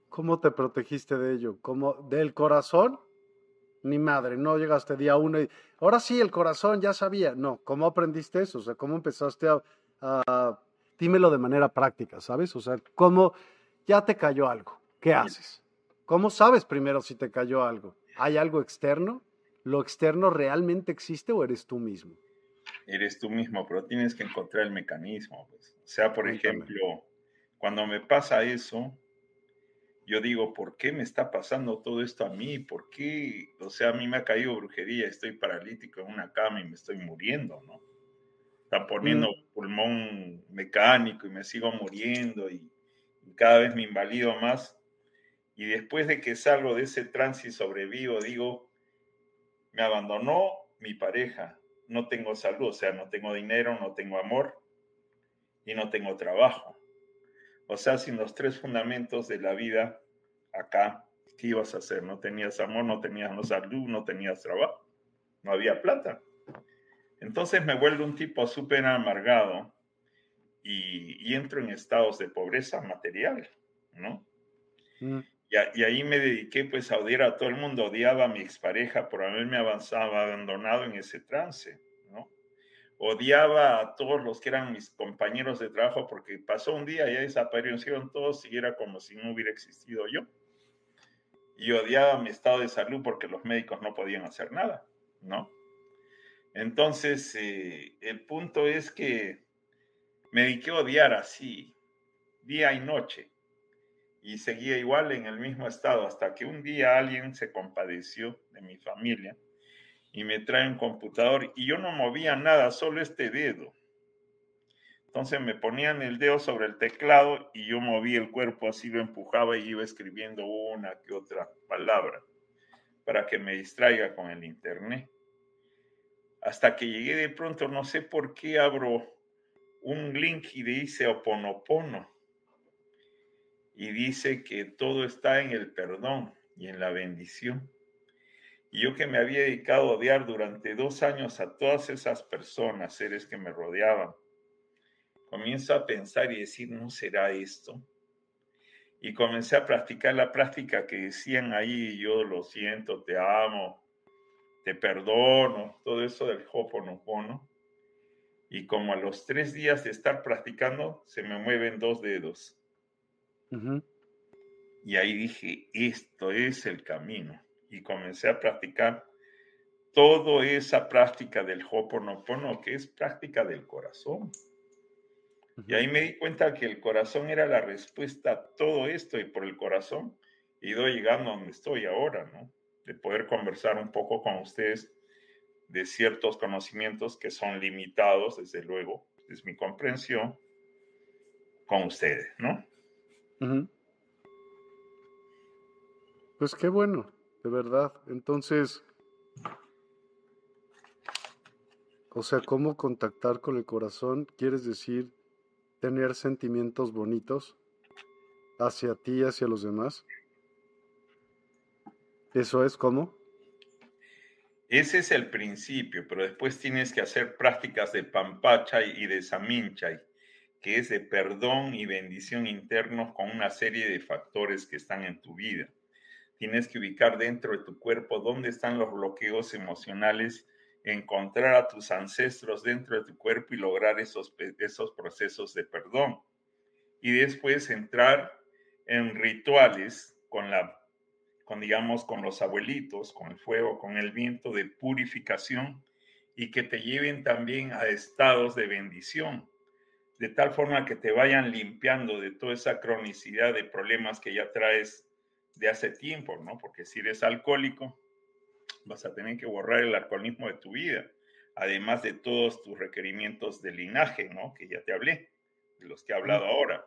¿cómo te protegiste de ello? ¿Cómo del corazón? Ni madre, no llegaste día uno y ahora sí el corazón ya sabía. No, ¿cómo aprendiste eso? O sea, ¿cómo empezaste a, a dímelo de manera práctica, ¿sabes? O sea, ¿cómo ya te cayó algo? ¿Qué haces? ¿Cómo sabes primero si te cayó algo? ¿Hay algo externo? ¿Lo externo realmente existe o eres tú mismo? Eres tú mismo, pero tienes que encontrar el mecanismo. Pues. O sea, por ejemplo, cuando me pasa eso, yo digo, ¿por qué me está pasando todo esto a mí? ¿Por qué? O sea, a mí me ha caído brujería, estoy paralítico en una cama y me estoy muriendo, ¿no? Están poniendo mm. pulmón mecánico y me sigo muriendo y, y, cada vez me invalido más. Y después de que salgo de ese trance y sobrevivo, digo, me abandonó mi pareja, no tengo salud, o sea, no tengo dinero, no tengo amor y no tengo trabajo. O sea, sin los tres fundamentos de la vida, acá, ¿qué ibas a hacer? No tenías amor, no tenías salud, no tenías trabajo, no había plata. Entonces me vuelvo un tipo súper amargado y, entro en estados de pobreza material, ¿no? Mm. Y, ahí me dediqué pues a odiar a todo el mundo, odiaba a mi expareja por haberme avanzado, abandonado en ese trance odiaba a todos los que eran mis compañeros de trabajo porque pasó un día, ya desaparecieron todos y era como si no hubiera existido yo. Y odiaba mi estado de salud porque los médicos no podían hacer nada, ¿no? Entonces, eh, el punto es que me dediqué a odiar así, día y noche, y seguía igual en el mismo estado hasta que un día alguien se compadeció de mi familia y me trae un computador y yo no movía nada, solo este dedo. Entonces me ponían el dedo sobre el teclado y yo movía el cuerpo así, lo empujaba y iba escribiendo una que otra palabra para que me distraiga con el internet. Hasta que llegué de pronto, no sé por qué abro un link y dice Oponopono. Y dice que todo está en el perdón y en la bendición. Y yo que me había dedicado a odiar durante dos años a todas esas personas, seres que me rodeaban, comienzo a pensar y decir, ¿no será esto? Y comencé a practicar la práctica que decían ahí, yo lo siento, te amo, te perdono, todo eso del Hoponopono. Y como a los tres días de estar practicando, se me mueven dos dedos. Y ahí dije, esto es el camino y comencé a practicar toda esa práctica del Hoponopono, que es práctica del corazón. Y ahí me di cuenta que el corazón era la respuesta a todo esto y por el corazón he ido llegando a donde estoy ahora, ¿no? De poder conversar un poco con ustedes de ciertos conocimientos que son limitados, desde luego, es mi comprensión, con ustedes, ¿no? Pues qué bueno de verdad. Entonces, o sea, ¿cómo contactar con el corazón? ¿Quieres decir tener sentimientos bonitos hacia ti y hacia los demás? ¿Eso es cómo? Ese es el principio, pero después tienes que hacer prácticas de pampachay y de saminchay, que es de perdón y bendición internos con una serie de factores que están en tu vida. Tienes que ubicar dentro de tu cuerpo dónde están los bloqueos emocionales, encontrar a tus ancestros dentro de tu cuerpo y lograr esos, esos procesos de perdón. Y después entrar en rituales con la con digamos con los abuelitos, con el fuego, con el viento de purificación y que te lleven también a estados de bendición, de tal forma que te vayan limpiando de toda esa cronicidad de problemas que ya traes de hace tiempo, ¿no? Porque si eres alcohólico, vas a tener que borrar el alcoholismo de tu vida, además de todos tus requerimientos de linaje, ¿no? Que ya te hablé, de los que he hablado ahora.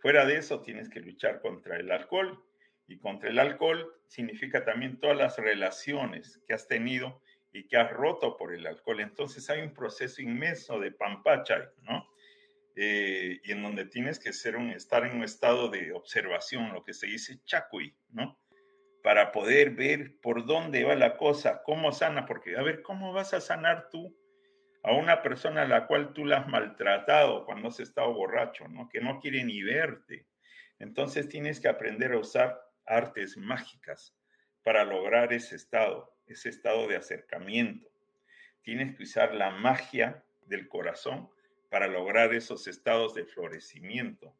Fuera de eso, tienes que luchar contra el alcohol. Y contra el alcohol significa también todas las relaciones que has tenido y que has roto por el alcohol. Entonces hay un proceso inmenso de pampacha, ¿no? Eh, y en donde tienes que ser un, estar en un estado de observación, lo que se dice chacui, ¿no? Para poder ver por dónde va la cosa, cómo sana, porque a ver, ¿cómo vas a sanar tú a una persona a la cual tú la has maltratado cuando has estado borracho, ¿no? Que no quiere ni verte. Entonces tienes que aprender a usar artes mágicas para lograr ese estado, ese estado de acercamiento. Tienes que usar la magia del corazón para lograr esos estados de florecimiento.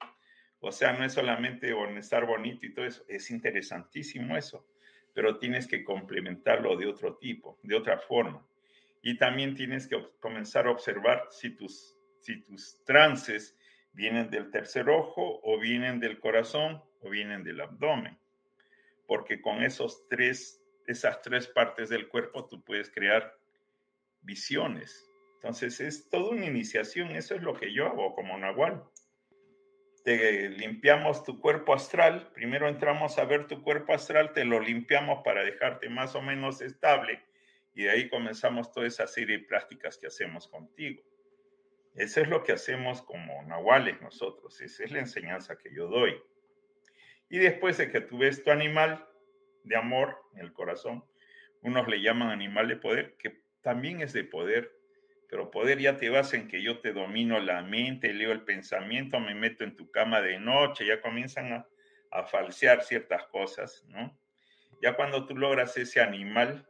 O sea, no es solamente estar bonito y todo eso, es interesantísimo eso, pero tienes que complementarlo de otro tipo, de otra forma. Y también tienes que comenzar a observar si tus, si tus trances vienen del tercer ojo o vienen del corazón o vienen del abdomen. Porque con esos tres, esas tres partes del cuerpo tú puedes crear visiones. Entonces es toda una iniciación, eso es lo que yo hago como Nahual. Te limpiamos tu cuerpo astral, primero entramos a ver tu cuerpo astral, te lo limpiamos para dejarte más o menos estable y de ahí comenzamos toda esa serie de prácticas que hacemos contigo. Eso es lo que hacemos como nahuales nosotros, esa es la enseñanza que yo doy. Y después de que tú ves tu animal de amor en el corazón, unos le llaman animal de poder, que también es de poder, pero poder ya te vas en que yo te domino la mente, leo el pensamiento, me meto en tu cama de noche, ya comienzan a, a falsear ciertas cosas, ¿no? Ya cuando tú logras ese animal,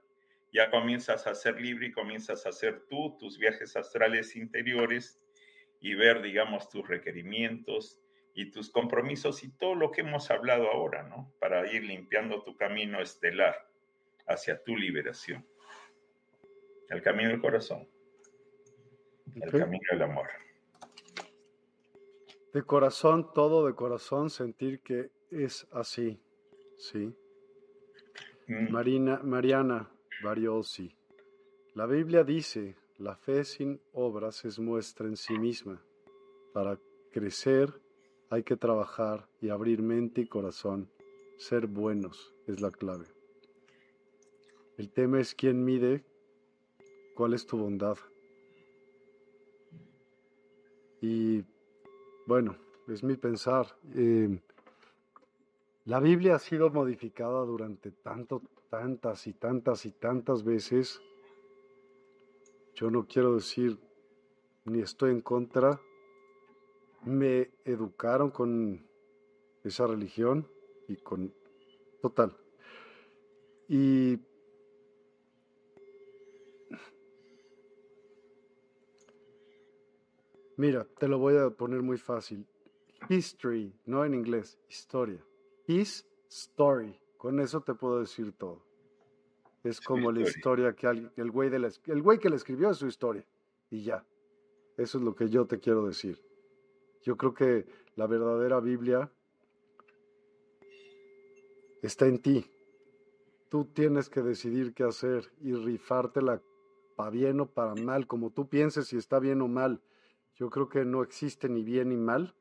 ya comienzas a ser libre y comienzas a hacer tú tus viajes astrales interiores y ver, digamos, tus requerimientos y tus compromisos y todo lo que hemos hablado ahora, ¿no? Para ir limpiando tu camino estelar hacia tu liberación. El camino del corazón. El camino del amor. De corazón, todo de corazón, sentir que es así. Sí. Mm. Marina, Mariana, Variosi. La Biblia dice, la fe sin obras es muestra en sí misma. Para crecer hay que trabajar y abrir mente y corazón. Ser buenos es la clave. El tema es quién mide cuál es tu bondad. Y bueno, es mi pensar. Eh, la Biblia ha sido modificada durante tanto tantas y tantas y tantas veces. Yo no quiero decir ni estoy en contra. Me educaron con esa religión y con total. Y mira, te lo voy a poner muy fácil. History, no en inglés, historia. His story. Con eso te puedo decir todo. Es como la historia que el güey, de el güey que le escribió es su historia. Y ya. Eso es lo que yo te quiero decir. Yo creo que la verdadera Biblia está en ti. Tú tienes que decidir qué hacer y rifártela para bien o para mal, como tú pienses si está bien o mal. Yo creo que no existe ni bien ni mal,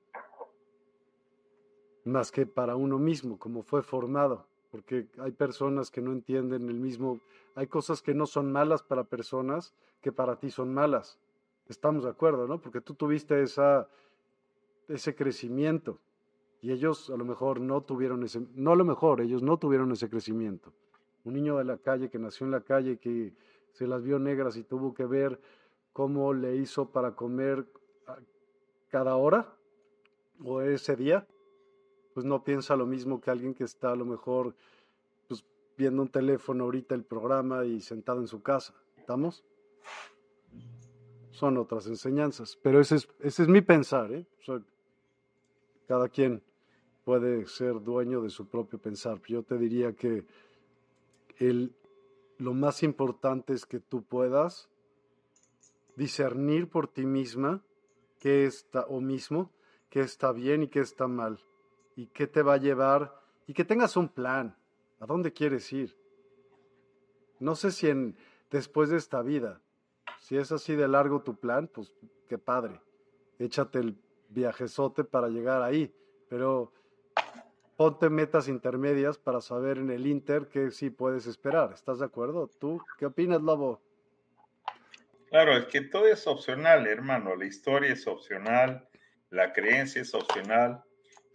más que para uno mismo, como fue formado porque hay personas que no entienden el mismo, hay cosas que no son malas para personas que para ti son malas. Estamos de acuerdo, ¿no? Porque tú tuviste esa, ese crecimiento y ellos a lo mejor no tuvieron ese, no a lo mejor, ellos no tuvieron ese crecimiento. Un niño de la calle que nació en la calle, que se las vio negras y tuvo que ver cómo le hizo para comer cada hora o ese día, pues no piensa lo mismo que alguien que está a lo mejor pues, viendo un teléfono ahorita el programa y sentado en su casa. ¿Estamos? Son otras enseñanzas, pero ese es, ese es mi pensar. ¿eh? cada quien puede ser dueño de su propio pensar. Yo te diría que el, lo más importante es que tú puedas discernir por ti misma qué está o mismo, qué está bien y qué está mal y qué te va a llevar y que tengas un plan. ¿A dónde quieres ir? No sé si en, después de esta vida, si es así de largo tu plan, pues qué padre. Échate el viajezote para llegar ahí, pero ponte metas intermedias para saber en el Inter qué sí puedes esperar. ¿Estás de acuerdo? ¿Tú qué opinas, Lobo? Claro, es que todo es opcional, hermano. La historia es opcional, la creencia es opcional,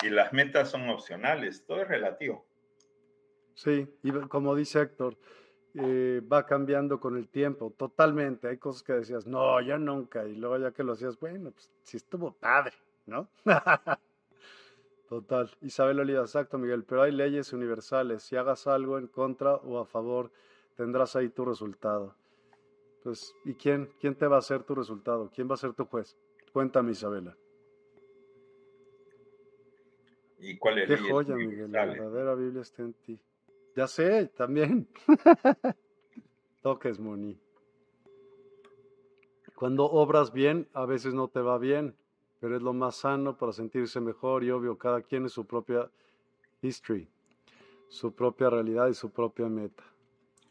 y las metas son opcionales, todo es relativo. Sí, y como dice Héctor, eh, va cambiando con el tiempo, totalmente. Hay cosas que decías, no, ya nunca, y luego ya que lo hacías, bueno, pues sí estuvo padre, ¿no? Total. Isabel Oliva, exacto, Miguel, pero hay leyes universales. Si hagas algo en contra o a favor, tendrás ahí tu resultado. Pues, ¿y quién, quién te va a hacer tu resultado? ¿Quién va a ser tu juez? Cuéntame, Isabela. ¿Y cuál es Qué joya, Miguel. La verdadera Biblia está en ti. Ya sé, también. Toques, Moni. Cuando obras bien, a veces no te va bien, pero es lo más sano para sentirse mejor y obvio, cada quien es su propia history, su propia realidad y su propia meta.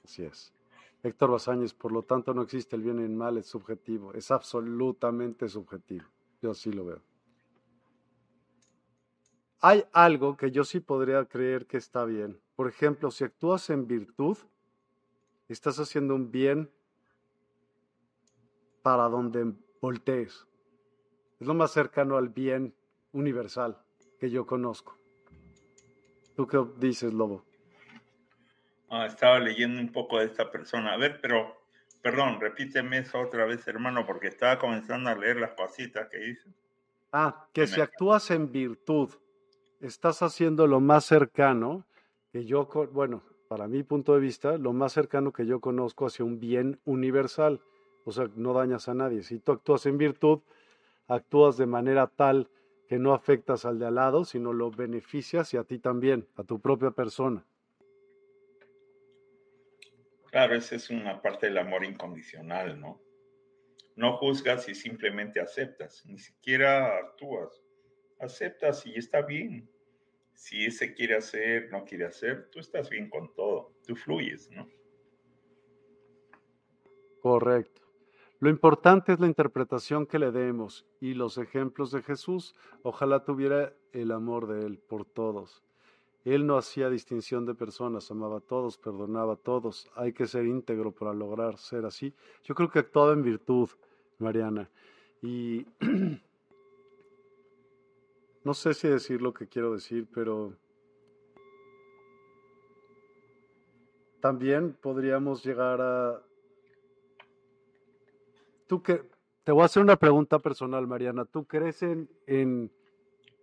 Así es. Héctor Basáñez, por lo tanto, no existe el bien y el mal, es subjetivo, es absolutamente subjetivo. Yo sí lo veo. Hay algo que yo sí podría creer que está bien. Por ejemplo, si actúas en virtud, estás haciendo un bien para donde voltees. Es lo más cercano al bien universal que yo conozco. ¿Tú qué dices, Lobo? Ah, estaba leyendo un poco de esta persona. A ver, pero, perdón, repíteme eso otra vez, hermano, porque estaba comenzando a leer las cositas que dice. Ah, que si actúas en virtud, estás haciendo lo más cercano que yo, bueno, para mi punto de vista, lo más cercano que yo conozco hacia un bien universal. O sea, no dañas a nadie. Si tú actúas en virtud, actúas de manera tal que no afectas al de al lado, sino lo beneficias y a ti también, a tu propia persona. Claro, esa es una parte del amor incondicional, ¿no? No juzgas y simplemente aceptas, ni siquiera actúas. Aceptas y está bien. Si ese quiere hacer, no quiere hacer, tú estás bien con todo, tú fluyes, ¿no? Correcto. Lo importante es la interpretación que le demos y los ejemplos de Jesús. Ojalá tuviera el amor de Él por todos. Él no hacía distinción de personas, amaba a todos, perdonaba a todos. Hay que ser íntegro para lograr ser así. Yo creo que actuaba en virtud, Mariana. Y no sé si decir lo que quiero decir, pero también podríamos llegar a... Tú que... Te voy a hacer una pregunta personal, Mariana. ¿Tú crees en, en,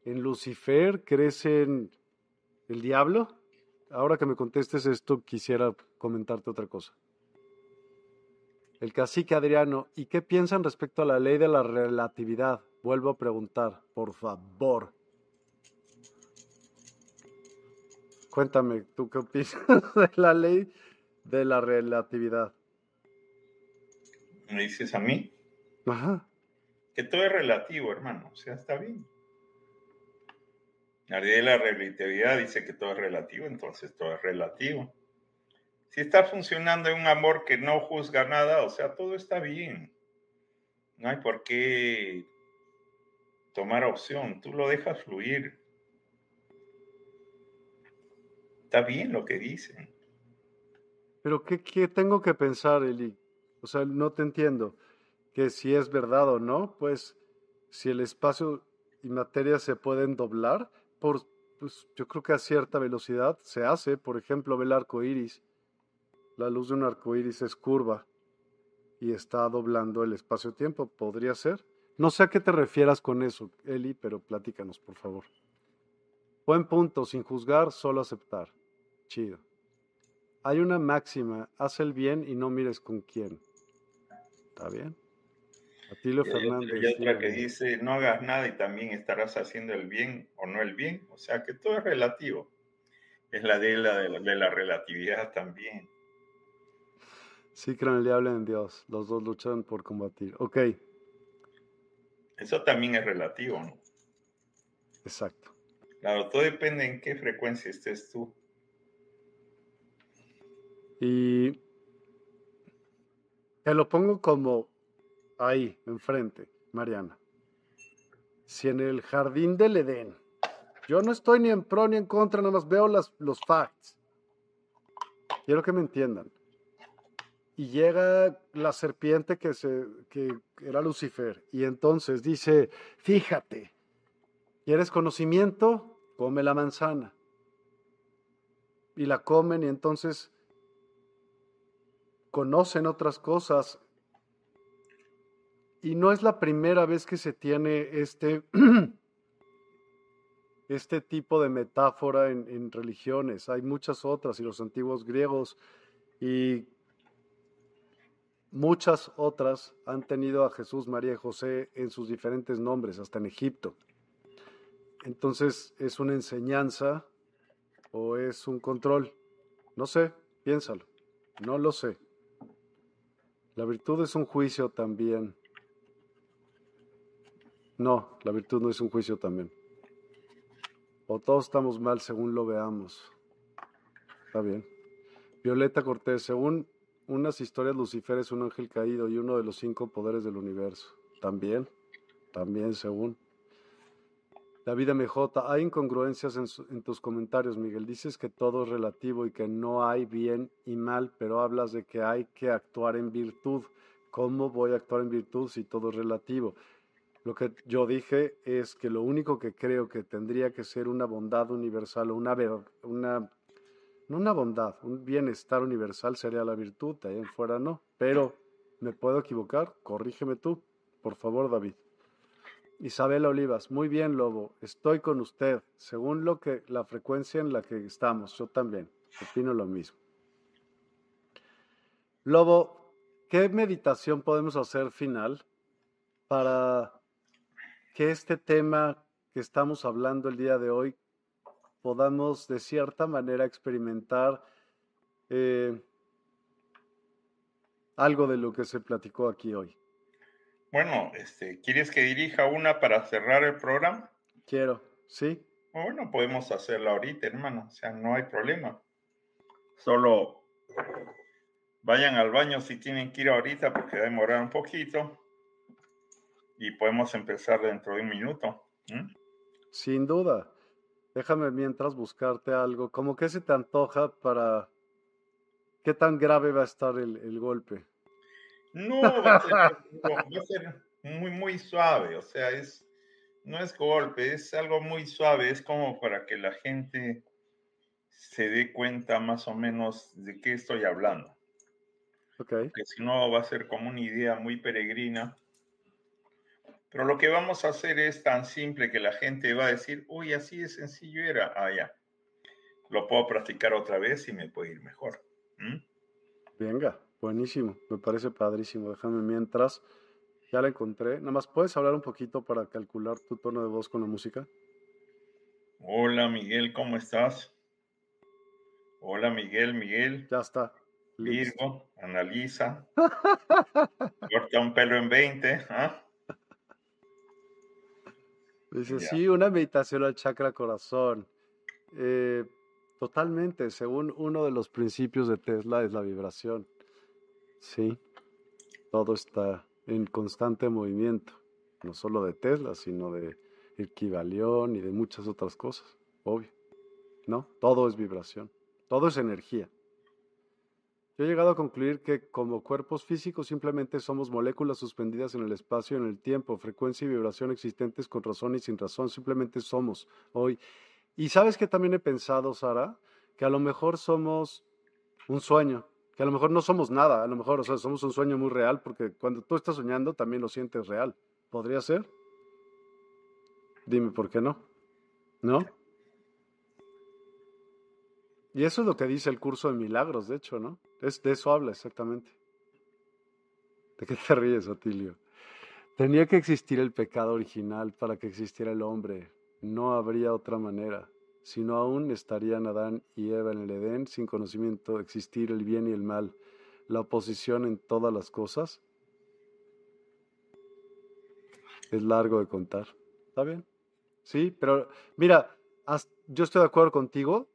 en Lucifer? ¿Crees en el diablo? Ahora que me contestes esto, quisiera comentarte otra cosa. El cacique Adriano, ¿y qué piensan respecto a la ley de la relatividad? Vuelvo a preguntar, por favor. Cuéntame, ¿tú qué opinas de la ley de la relatividad? ¿Me dices a mí? Ajá. Que todo es relativo, hermano. O sea, está bien. La de la relatividad dice que todo es relativo, entonces todo es relativo. Si está funcionando en un amor que no juzga nada, o sea, todo está bien. No hay por qué tomar opción, tú lo dejas fluir. Está bien lo que dicen. Pero ¿qué, qué tengo que pensar, Eli? O sea, no te entiendo. Que si es verdad o no, pues si el espacio y materia se pueden doblar, pues, yo creo que a cierta velocidad se hace. Por ejemplo, ve el arco iris. La luz de un arco iris es curva y está doblando el espacio-tiempo. ¿Podría ser? No sé a qué te refieras con eso, Eli, pero platícanos, por favor. Buen punto, sin juzgar, solo aceptar. Chido. Hay una máxima, haz el bien y no mires con quién. ¿Está bien? Atilio Fernández. Y otra que dice, no hagas nada y también estarás haciendo el bien o no el bien. O sea que todo es relativo. Es la de la, de la, relatividad también. Sí, creen el diablo en Dios. Los dos luchan por combatir. Ok. Eso también es relativo, ¿no? Exacto. Claro, todo depende en qué frecuencia estés tú. Y te lo pongo como ahí, enfrente, Mariana. Si en el jardín del Edén, yo no estoy ni en pro ni en contra, nada más veo las, los facts. Quiero que me entiendan. Y llega la serpiente que, se, que era Lucifer. Y entonces dice, fíjate, ¿quieres conocimiento? Come la manzana. Y la comen y entonces conocen otras cosas y no es la primera vez que se tiene este, este tipo de metáfora en, religiones. Hay muchas otras, y los antiguos griegos y muchas otras han tenido a Jesús, María y José en sus diferentes nombres, hasta en Egipto. entonces es una enseñanza o es un control. No sé, piénsalo. No lo sé. La virtud es un juicio también. No, la virtud no es un juicio también. O todos estamos mal según lo veamos. Está bien. Violeta Cortés, según unas historias, Lucifer es un ángel caído y uno de los cinco poderes del universo. También, también según. David MJ, hay incongruencias en, tus comentarios, Miguel. Dices que todo es relativo y que no hay bien y mal, pero hablas de que hay que actuar en virtud. ¿Cómo voy a actuar en virtud si todo es relativo? Lo que yo dije es que lo único que creo que tendría que ser una bondad universal o una, una no una bondad, un bienestar universal sería la virtud, de ahí en fuera no. Pero me puedo equivocar, corrígeme tú, por favor, David. Isabel Olivas, muy bien, Lobo, estoy con usted, según lo que la frecuencia en la que estamos, yo también, opino lo mismo. Lobo, ¿qué meditación podemos hacer final para que este tema que estamos hablando el día de hoy podamos de cierta manera experimentar eh, algo de lo que se platicó aquí hoy? Bueno, este, ¿quieres que dirija una para cerrar el programa? Quiero, sí. Bueno, podemos hacerla ahorita, hermano, o sea, no hay problema. Solo vayan al baño si tienen que ir ahorita porque va a demorar un poquito y podemos empezar dentro de un minuto. Sin duda. Déjame mientras buscarte algo. ¿Cómo que se te antoja para qué tan grave va a estar el, el golpe? No, va a, ser, muy, muy suave, o sea, es, no es golpe, es algo muy suave, es como para que la gente se dé cuenta más o menos de qué estoy hablando. Okay. Porque si no va a ser como una idea muy peregrina. Pero lo que vamos a hacer es tan simple que la gente va a decir, uy, así de sencillo era. Ah, ya. Lo puedo practicar otra vez y me puede ir mejor. Venga. Buenísimo, me parece padrísimo. Déjame mientras. Ya la encontré. Nada más, ¿puedes hablar un poquito para calcular tu tono de voz con la música? Hola Miguel, ¿cómo estás? Hola Miguel, Miguel. Ya está. Virgo, analiza. Corta un pelo en 20. ¿ah? Dice, sí, una meditación al chakra corazón. Eh, totalmente, según uno de los principios de Tesla es la vibración. Sí, todo está en constante movimiento, no solo de Tesla, sino de Equivalión y de muchas otras cosas, obvio. ¿No? Todo es vibración, todo es energía. Yo he llegado a concluir que como cuerpos físicos simplemente somos moléculas suspendidas en el espacio en el tiempo, frecuencia y vibración existentes con razón y sin razón, simplemente somos hoy. Y sabes que también he pensado, Sara, que a lo mejor somos un sueño, que a lo mejor no somos nada, a lo mejor, o sea, somos un sueño muy real, porque cuando tú estás soñando también lo sientes real. ¿Podría ser? Dime por qué no. ¿No? Y eso es lo que dice el curso de milagros, de hecho, ¿no? De eso habla exactamente. ¿De qué te ríes, Otilio? Tenía que existir el pecado original para que existiera el hombre. No habría otra manera sino aún estarían Adán y Eva en el Edén sin conocimiento existir el bien y el mal, la oposición en todas las cosas. Es largo de contar. ¿Está bien? Sí, pero mira, yo estoy de acuerdo contigo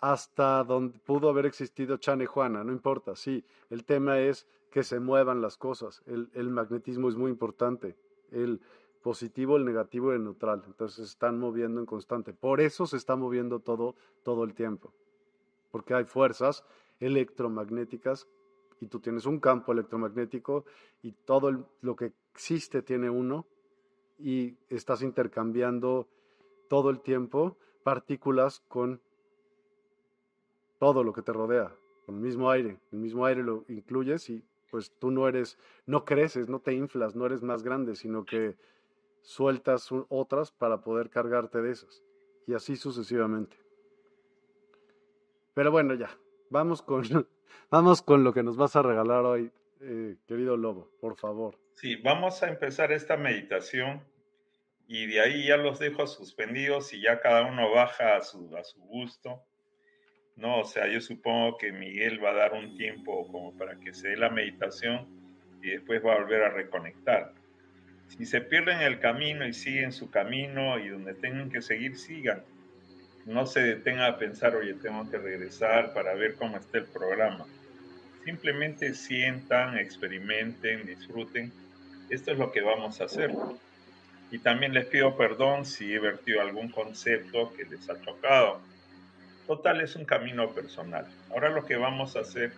hasta donde pudo haber existido Chan y Juana, no importa, sí, el tema es que se muevan las cosas, el, el magnetismo es muy importante, el, positivo, el negativo y el neutral. Entonces se están moviendo en constante. Por eso se está moviendo todo, todo el tiempo. Porque hay fuerzas electromagnéticas y tú tienes un campo electromagnético y todo lo que existe tiene uno y estás intercambiando todo el tiempo partículas con todo lo que te rodea, el mismo aire. El mismo aire lo incluyes y pues tú no eres, no creces, no te inflas, no eres más grande, sino que sueltas otras para poder cargarte de esas. Y así sucesivamente. Pero bueno, ya, vamos con, vamos con lo que nos vas a regalar hoy, eh, querido Lobo, por favor. Sí, vamos a empezar esta meditación y de ahí ya los dejo suspendidos y ya cada uno baja a su, a su gusto. No, o sea, yo supongo que Miguel va a dar un tiempo como para que se dé la meditación y después va a volver a reconectar. Si se pierden el camino y siguen su camino y donde tengan que seguir, sigan. No se detengan a pensar, oye, tengo que regresar para ver cómo está el programa. Simplemente sientan, experimenten, disfruten. Esto es lo que vamos a hacer. Y también les pido perdón si he vertido algún concepto que les ha chocado. Total, es un camino personal. Ahora lo que vamos a hacer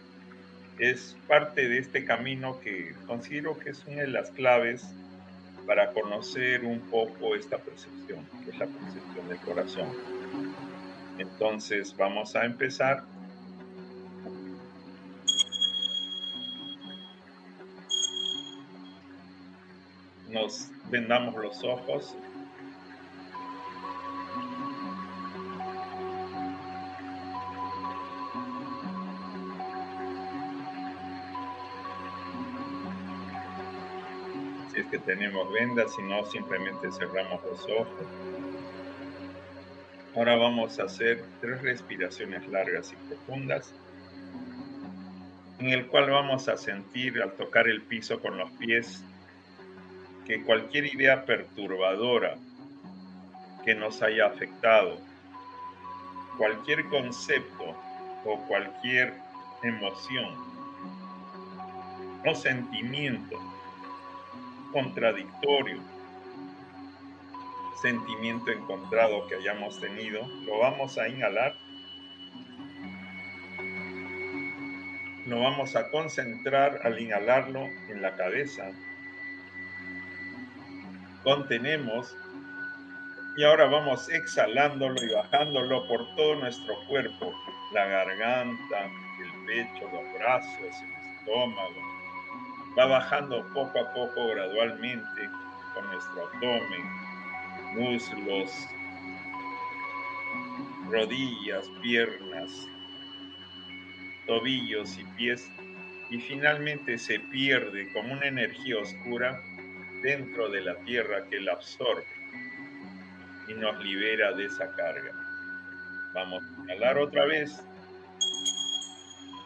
es parte de este camino que considero que es una de las claves para conocer un poco esta percepción, que es la percepción del corazón. Entonces vamos a empezar nos vendamos los ojos. Tenemos vendas, si no, simplemente cerramos los ojos. Ahora vamos a hacer tres respiraciones largas y profundas, en el cual vamos a sentir al tocar el piso con los pies que cualquier idea perturbadora que nos haya afectado, cualquier concepto o cualquier emoción o sentimiento contradictorio, sentimiento encontrado que hayamos tenido, lo vamos a inhalar, lo vamos a concentrar al inhalarlo en la cabeza contenemos y ahora vamos exhalándolo y bajándolo por todo nuestro cuerpo, la garganta, el pecho, los brazos, el estómago. Va bajando poco a poco gradualmente con nuestro abdomen, muslos, rodillas, piernas, tobillos y pies y finalmente se pierde como una energía oscura dentro de la tierra que la absorbe y nos libera de esa carga. Vamos a inhalar otra vez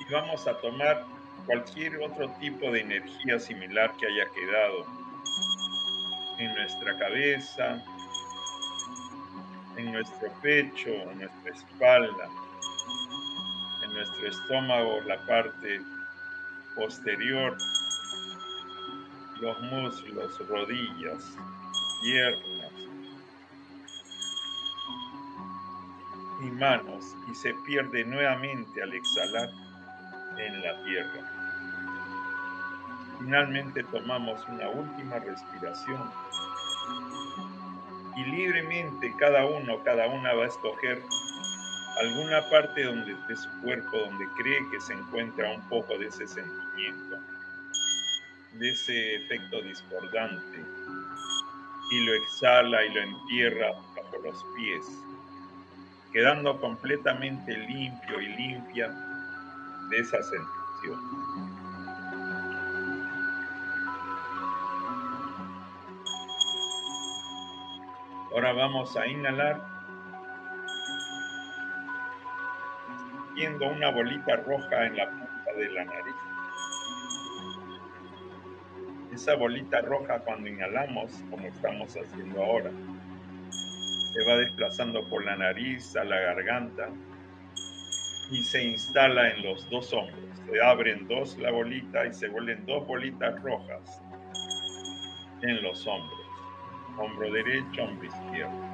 y vamos a tomar cualquier otro tipo de energía similar que haya quedado en nuestra cabeza, en nuestro pecho, en nuestra espalda, en nuestro estómago, la parte posterior los muslos, rodillas, piernas y manos y se pierde nuevamente al exhalar en la tierra. Finalmente tomamos una última respiración y libremente cada uno, cada una va a escoger alguna parte donde, de su cuerpo donde cree que se encuentra un poco de ese sentimiento de ese efecto discordante y lo exhala y lo entierra bajo los pies, quedando completamente limpio y limpia de esa sensación. Ahora vamos a inhalar, viendo una bolita roja en la punta de la nariz. esa bolita roja cuando inhalamos, como estamos haciendo ahora, se va desplazando por la nariz a la garganta y se instala en los dos hombros. Se abren dos la bolita y se vuelven dos bolitas rojas en los hombros. Hombro derecho, hombro izquierdo.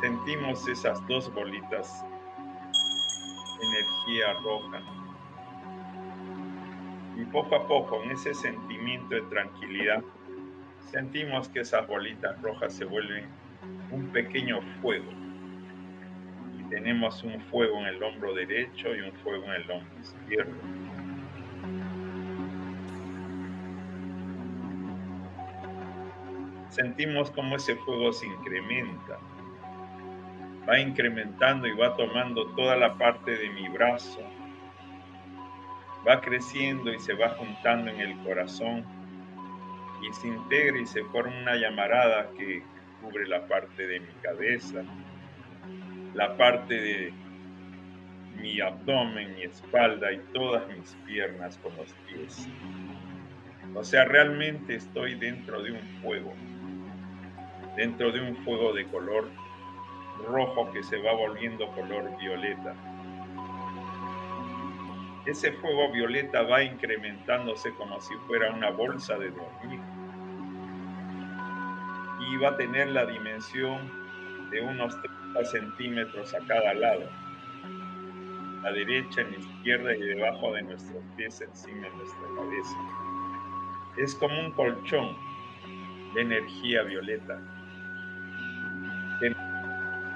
Sentimos esas dos bolitas, energía roja y poco a poco, en ese sentimiento de tranquilidad, sentimos que esas bolitas rojas se vuelven un pequeño fuego. Y tenemos un fuego en el hombro derecho y un fuego en el hombro izquierdo. Sentimos como ese fuego se incrementa. Va incrementando y va tomando toda la parte de mi brazo, va creciendo y se va juntando en el corazón y se integra y se forma una llamarada que cubre la parte de mi cabeza, la parte de mi abdomen, mi espalda y todas mis piernas con los pies. O sea, realmente estoy dentro de un fuego, dentro de un fuego de color rojo que se va volviendo color violeta. Ese fuego violeta va incrementándose como si fuera una bolsa de dormir y va a tener la dimensión de unos 30 centímetros a cada lado, a derecha, en la izquierda y debajo de nuestros pies, encima de nuestra cabeza. Es como un colchón de energía violeta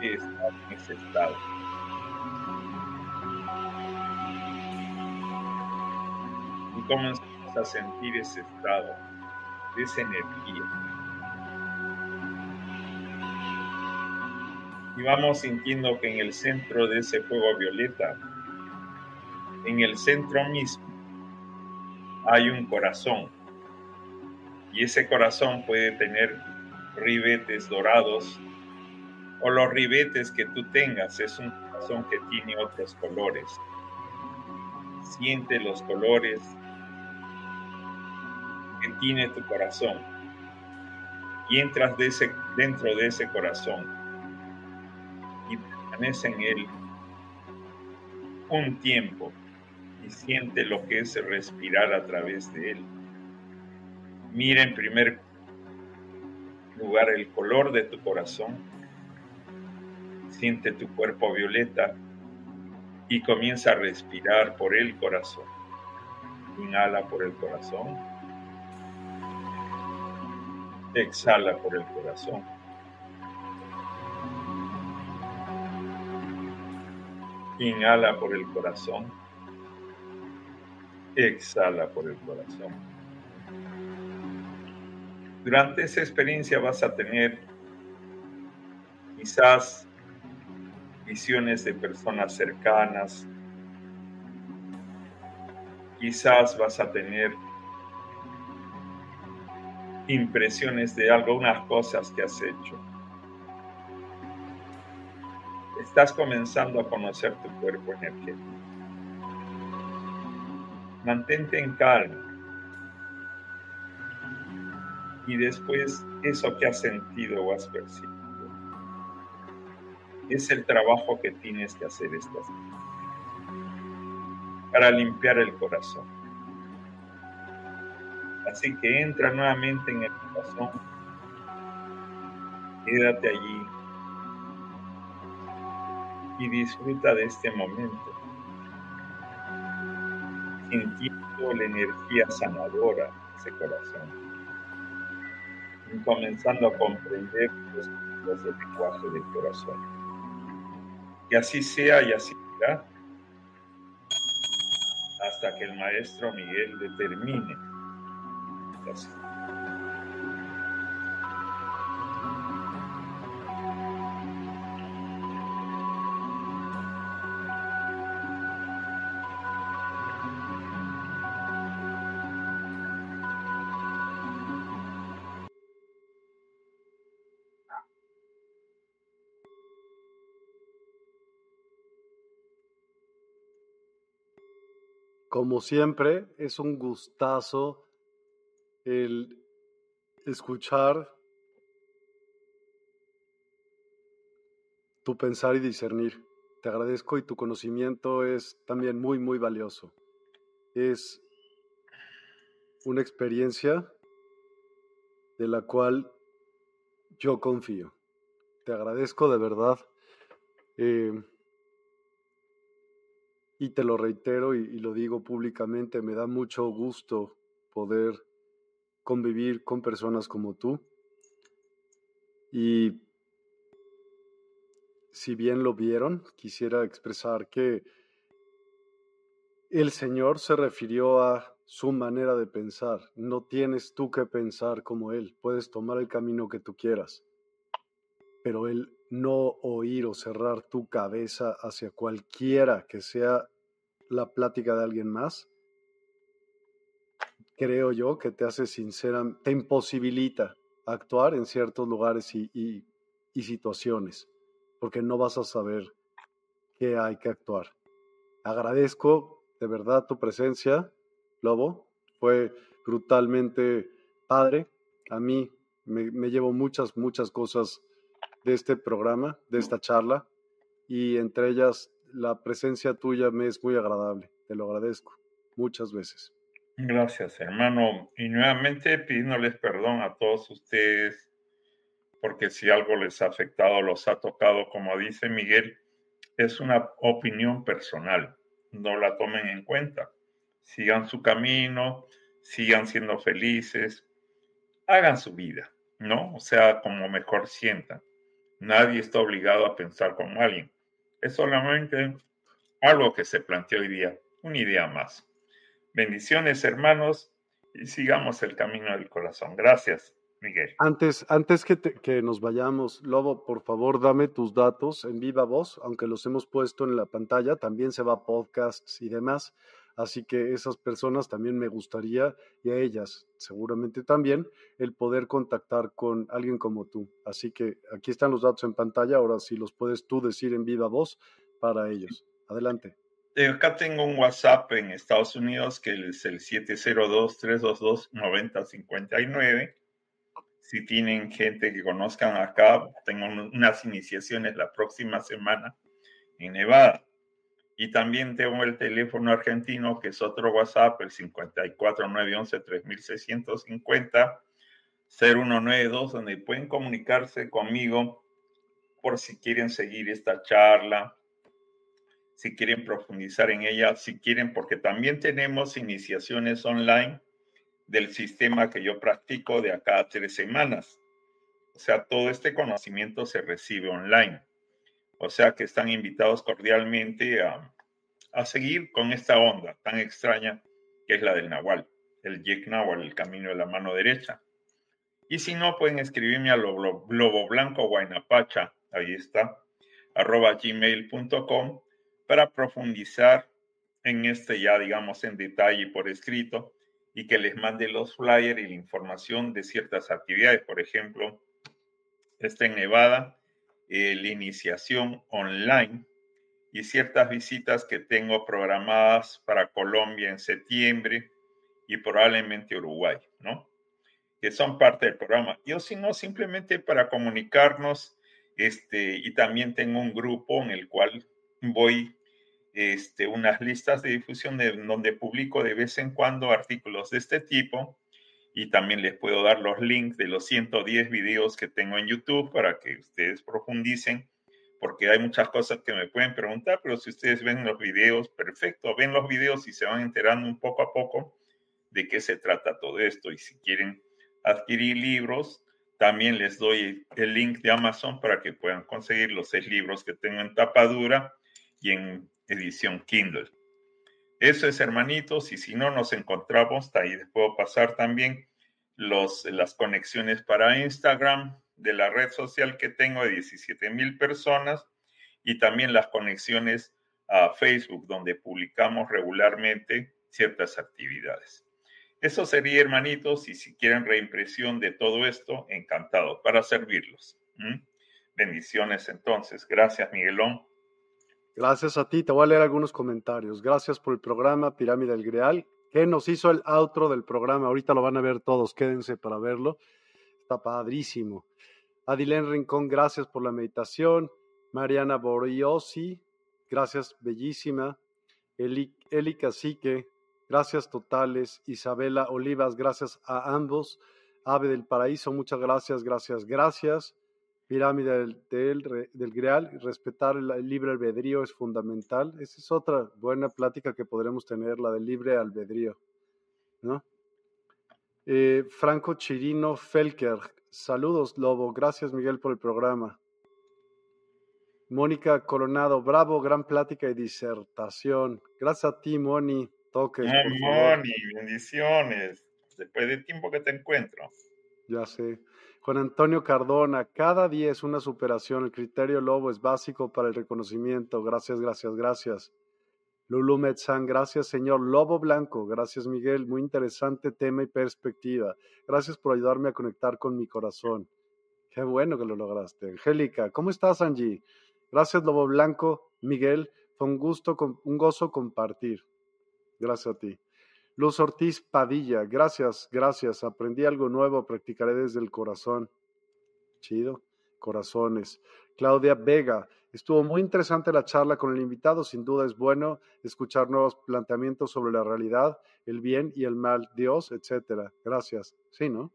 está en ese estado. Y comenzamos a sentir ese estado, esa energía. Y vamos sintiendo que en el centro de ese fuego violeta, en el centro mismo, hay un corazón. Y ese corazón puede tener ribetes dorados o los ribetes que tú tengas. Es un corazón que tiene otros colores. Siente los colores que tiene tu corazón y entras de ese, dentro de ese corazón y permanece en él un tiempo y siente lo que es respirar a través de él. Mira en primer lugar el color de tu corazón siente tu cuerpo violeta y comienza a respirar por el corazón. Inhala por el corazón. Exhala por el corazón. Inhala por el corazón. Exhala por el corazón. Durante esa experiencia vas a tener quizás visiones de personas cercanas. Quizás vas a tener impresiones de algunas cosas que has hecho. Estás comenzando a conocer tu cuerpo energético. Mantente en calma. Y después eso que has sentido o has percibido es el trabajo que tienes que hacer estas para limpiar el corazón. Así que entra nuevamente en el corazón, quédate allí y disfruta de este momento, sintiendo la energía sanadora de ese corazón y comenzando a comprender los, los lenguaje del corazón. Y así sea y así será hasta que el maestro Miguel determine. Como siempre, es un gustazo el escuchar tu pensar y discernir. Te agradezco y tu conocimiento es también muy, muy valioso. Es una experiencia de la cual yo confío. Te agradezco de verdad. Eh, y te lo reitero y, lo digo públicamente, me da mucho gusto poder convivir con personas como tú. Y si bien lo vieron, quisiera expresar que el Señor se refirió a su manera de pensar. No tienes tú que pensar como Él, puedes tomar el camino que tú quieras, pero Él no oír o cerrar tu cabeza hacia cualquiera que sea la plática de alguien más, creo yo, que te hace sincera, te imposibilita actuar en ciertos lugares y, y situaciones, porque no vas a saber qué hay que actuar. Agradezco de verdad tu presencia, Lobo. Fue brutalmente padre. A mí me, llevo muchas, muchas cosas de este programa, de esta charla, y entre ellas la presencia tuya me es muy agradable. Te lo agradezco muchas veces. Gracias, hermano. Y nuevamente pidiéndoles perdón a todos ustedes, porque si algo les ha afectado, los ha tocado, como dice Miguel, es una opinión personal. No la tomen en cuenta. Sigan su camino, sigan siendo felices, hagan su vida, ¿no? O sea, como mejor sientan. Nadie está obligado a pensar como alguien. Es solamente algo que se planteó hoy día, una idea más. Bendiciones, hermanos, y sigamos el camino del corazón. Gracias, Miguel. Antes, antes que, que nos vayamos, Lobo, por favor, dame tus datos en viva voz, aunque los hemos puesto en la pantalla, también se va a podcasts y demás. Así que esas personas también me gustaría, y a ellas seguramente también, el poder contactar con alguien como tú. Así que aquí están los datos en pantalla, ahora sí los puedes tú decir en viva voz para ellos. Adelante. Eh, acá tengo un WhatsApp en Estados Unidos que es el 702-322-9059. Si tienen gente que conozcan acá, tengo unas iniciaciones la próxima semana en Nevada. Y también tengo el teléfono argentino, que es otro WhatsApp, el 54911-3650, 0192, donde pueden comunicarse conmigo por si quieren seguir esta charla, si quieren profundizar en ella, si quieren, porque también tenemos iniciaciones online del sistema que yo practico de acá a tres semanas. O sea, todo este conocimiento se recibe online. O sea que están invitados cordialmente a, seguir con esta onda tan extraña que es la del Nahual, el Yek Nahual, el camino de la mano derecha. Y si no, pueden escribirme a Globo Blanco Guaynapacha, ahí está, arroba gmail.com para profundizar en este ya, digamos, en detalle por escrito y que les mande los flyers y la información de ciertas actividades. Por ejemplo, está en Nevada eh, la iniciación online y ciertas visitas que tengo programadas para Colombia en septiembre y probablemente Uruguay, ¿no? Que son parte del programa. Yo si no, simplemente para comunicarnos, este, y también tengo un grupo en el cual voy, este, unas listas de difusión de, donde publico de vez en cuando artículos de este tipo y también les puedo dar los links de los 110 videos que tengo en YouTube para que ustedes profundicen, porque hay muchas cosas que me pueden preguntar, pero si ustedes ven los videos, perfecto, ven los videos y se van enterando un poco a poco de qué se trata todo esto. Y si quieren adquirir libros, también les doy el link de Amazon para que puedan conseguir los seis libros que tengo en tapa dura y en edición Kindle. Eso es, hermanitos, y si no nos encontramos, ahí les puedo pasar también los, las conexiones para Instagram de la red social que tengo de 17 mil personas y también las conexiones a Facebook, donde publicamos regularmente ciertas actividades. Eso sería, hermanitos, y si quieren reimpresión de todo esto, encantado para servirlos. Bendiciones entonces. Gracias, Miguelón. Gracias a ti. Te voy a leer algunos comentarios. Gracias por el programa Pirámide del Greal, que nos hizo el outro del programa. Ahorita lo van a ver todos. Quédense para verlo. Está padrísimo. Adilén Rincón, gracias por la meditación. Mariana Boriosi, gracias, bellísima. Eli, Eli Cacique, gracias totales. Isabela Olivas, gracias a ambos. Ave del Paraíso, muchas gracias, gracias, gracias pirámide del, del, Greal, respetar el, libre albedrío es fundamental. Esa es otra buena plática que podremos tener, la del libre albedrío. ¿no? Eh, Franco Chirino Felker, saludos Lobo, gracias Miguel por el programa. Mónica Coronado, bravo, gran plática y disertación. Gracias a ti, Moni. Toques. Moni, bendiciones. Después de tiempo que te encuentro. Ya sé. Juan Antonio Cardona, cada día es una superación. El criterio lobo es básico para el reconocimiento. Gracias, gracias, gracias. Lulu Metzán, gracias señor. Lobo Blanco, gracias Miguel, muy interesante tema y perspectiva. Gracias por ayudarme a conectar con mi corazón. Qué bueno que lo lograste. Angélica, ¿cómo estás Angie? Gracias Lobo Blanco, Miguel, fue un gusto, un gozo compartir. Gracias a ti. Luz Ortiz Padilla, gracias, gracias. Aprendí algo nuevo, practicaré desde el corazón. Chido, corazones. Claudia Vega, estuvo muy interesante la charla con el invitado. Sin duda es bueno escuchar nuevos planteamientos sobre la realidad, el bien y el mal, Dios, etcétera. Gracias. Sí, ¿no?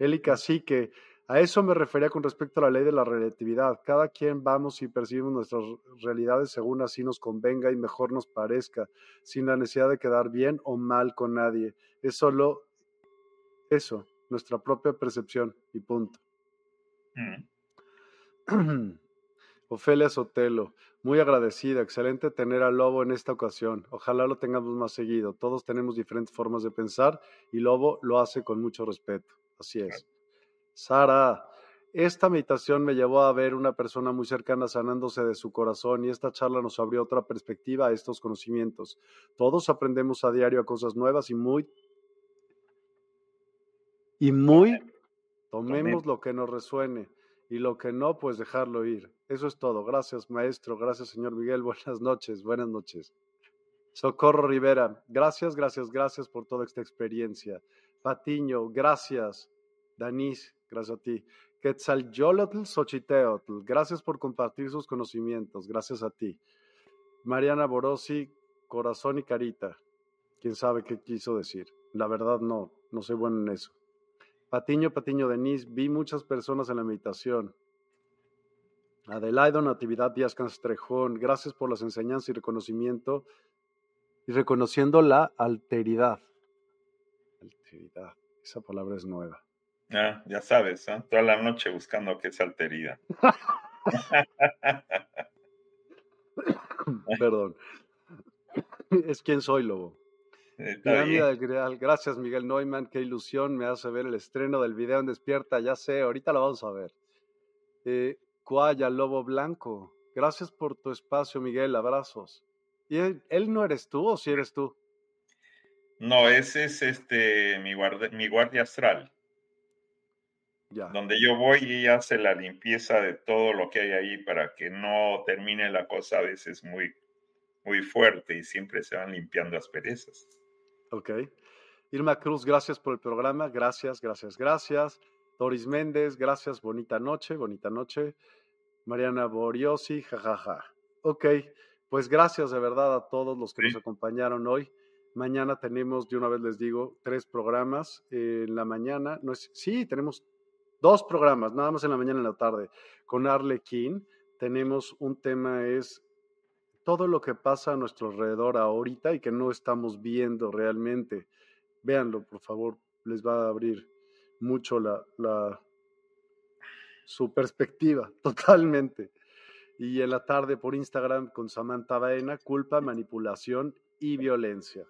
Eli Cacique, a eso me refería con respecto a la ley de la relatividad. Cada quien vamos y percibimos nuestras realidades según así nos convenga y mejor nos parezca, sin la necesidad de quedar bien o mal con nadie. Es solo eso, nuestra propia percepción y punto. Mm. Ofelia Sotelo, muy agradecida, excelente tener al Lobo en esta ocasión. Ojalá lo tengamos más seguido. Todos tenemos diferentes formas de pensar y Lobo lo hace con mucho respeto. Así es. Sara, esta meditación me llevó a ver una persona muy cercana sanándose de su corazón y esta charla nos abrió otra perspectiva a estos conocimientos. Todos aprendemos a diario a cosas nuevas y muy y muy tomemos lo que nos resuene y lo que no, pues dejarlo ir. Eso es todo. Gracias, maestro. Gracias, señor Miguel. Buenas noches. Buenas noches. Socorro Rivera, gracias, gracias, gracias por toda esta experiencia. Patiño, gracias. Danis, Gracias a ti. Quetzalcóatl Xochiteotl, gracias por compartir sus conocimientos. Gracias a ti. Mariana Borosi, corazón y carita. Quién sabe qué quiso decir. La verdad no, no soy bueno en eso. Patiño, Patiño Denis, vi muchas personas en la meditación. Adelaido Natividad Díaz Castrejón, gracias por las enseñanzas y reconocimiento y reconociendo la alteridad. Alteridad, esa palabra es nueva. Ah, ya sabes, ¿eh? toda la noche buscando que es alteridad. Perdón. Es quien soy, Lobo. Gracias, Miguel Neumann. Qué ilusión me hace ver el estreno del video en Despierta. Ya sé, ahorita lo vamos a ver. Eh, Cuaya, Lobo Blanco. Gracias por tu espacio, Miguel. Abrazos. ¿Y él, no eres tú o si sí eres tú? No, ese es este mi mi guardia astral. Donde yo voy y hace la limpieza de todo lo que hay ahí para que no termine la cosa a veces muy, muy fuerte y siempre se van limpiando asperezas. Ok. Irma Cruz, gracias por el programa. Gracias, gracias, gracias. Doris Méndez, gracias. Bonita noche, bonita noche. Mariana Boriosi, jajaja. Ok, pues gracias de verdad a todos los que nos acompañaron hoy. Mañana tenemos, de una vez les digo, tres programas. en la mañana, no es, sí, tenemos dos programas, nada más en la mañana y en la tarde, con Arlequín. Tenemos un tema, es todo lo que pasa a nuestro alrededor ahorita y que no estamos viendo realmente. Véanlo, por favor, les va a abrir mucho la, la su perspectiva, totalmente. Y en la tarde por Instagram con Samantha Baena, culpa, manipulación y violencia.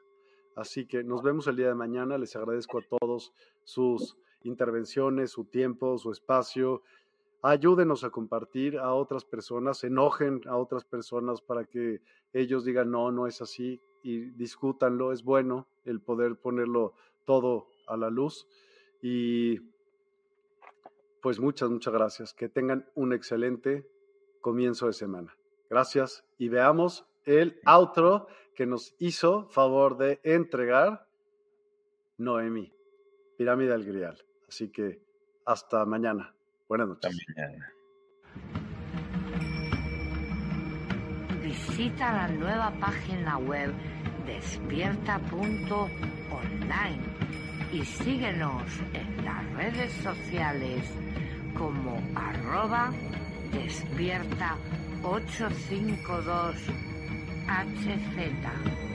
Así que nos vemos el día de mañana. Les agradezco a todos sus intervenciones, su tiempo, su espacio. Ayúdenos a compartir a otras personas, enojen a otras personas para que ellos digan, no, no es así y discútanlo. Es bueno el poder ponerlo todo a la luz. Y pues muchas, muchas gracias. Que tengan un excelente comienzo de semana. Gracias y veamos el outro que nos hizo favor de entregar Noemi, Pirámide del Grial. Así que hasta mañana. Buenas noches. Hasta mañana. Visita la nueva página web despierta.online y síguenos en las redes sociales como arroba despierta 852 HZ.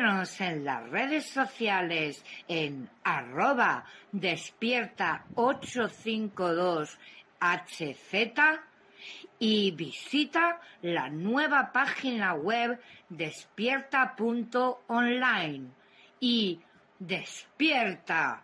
En las redes sociales en arroba despierta 852HZ y visita la nueva página web despierta.online y despierta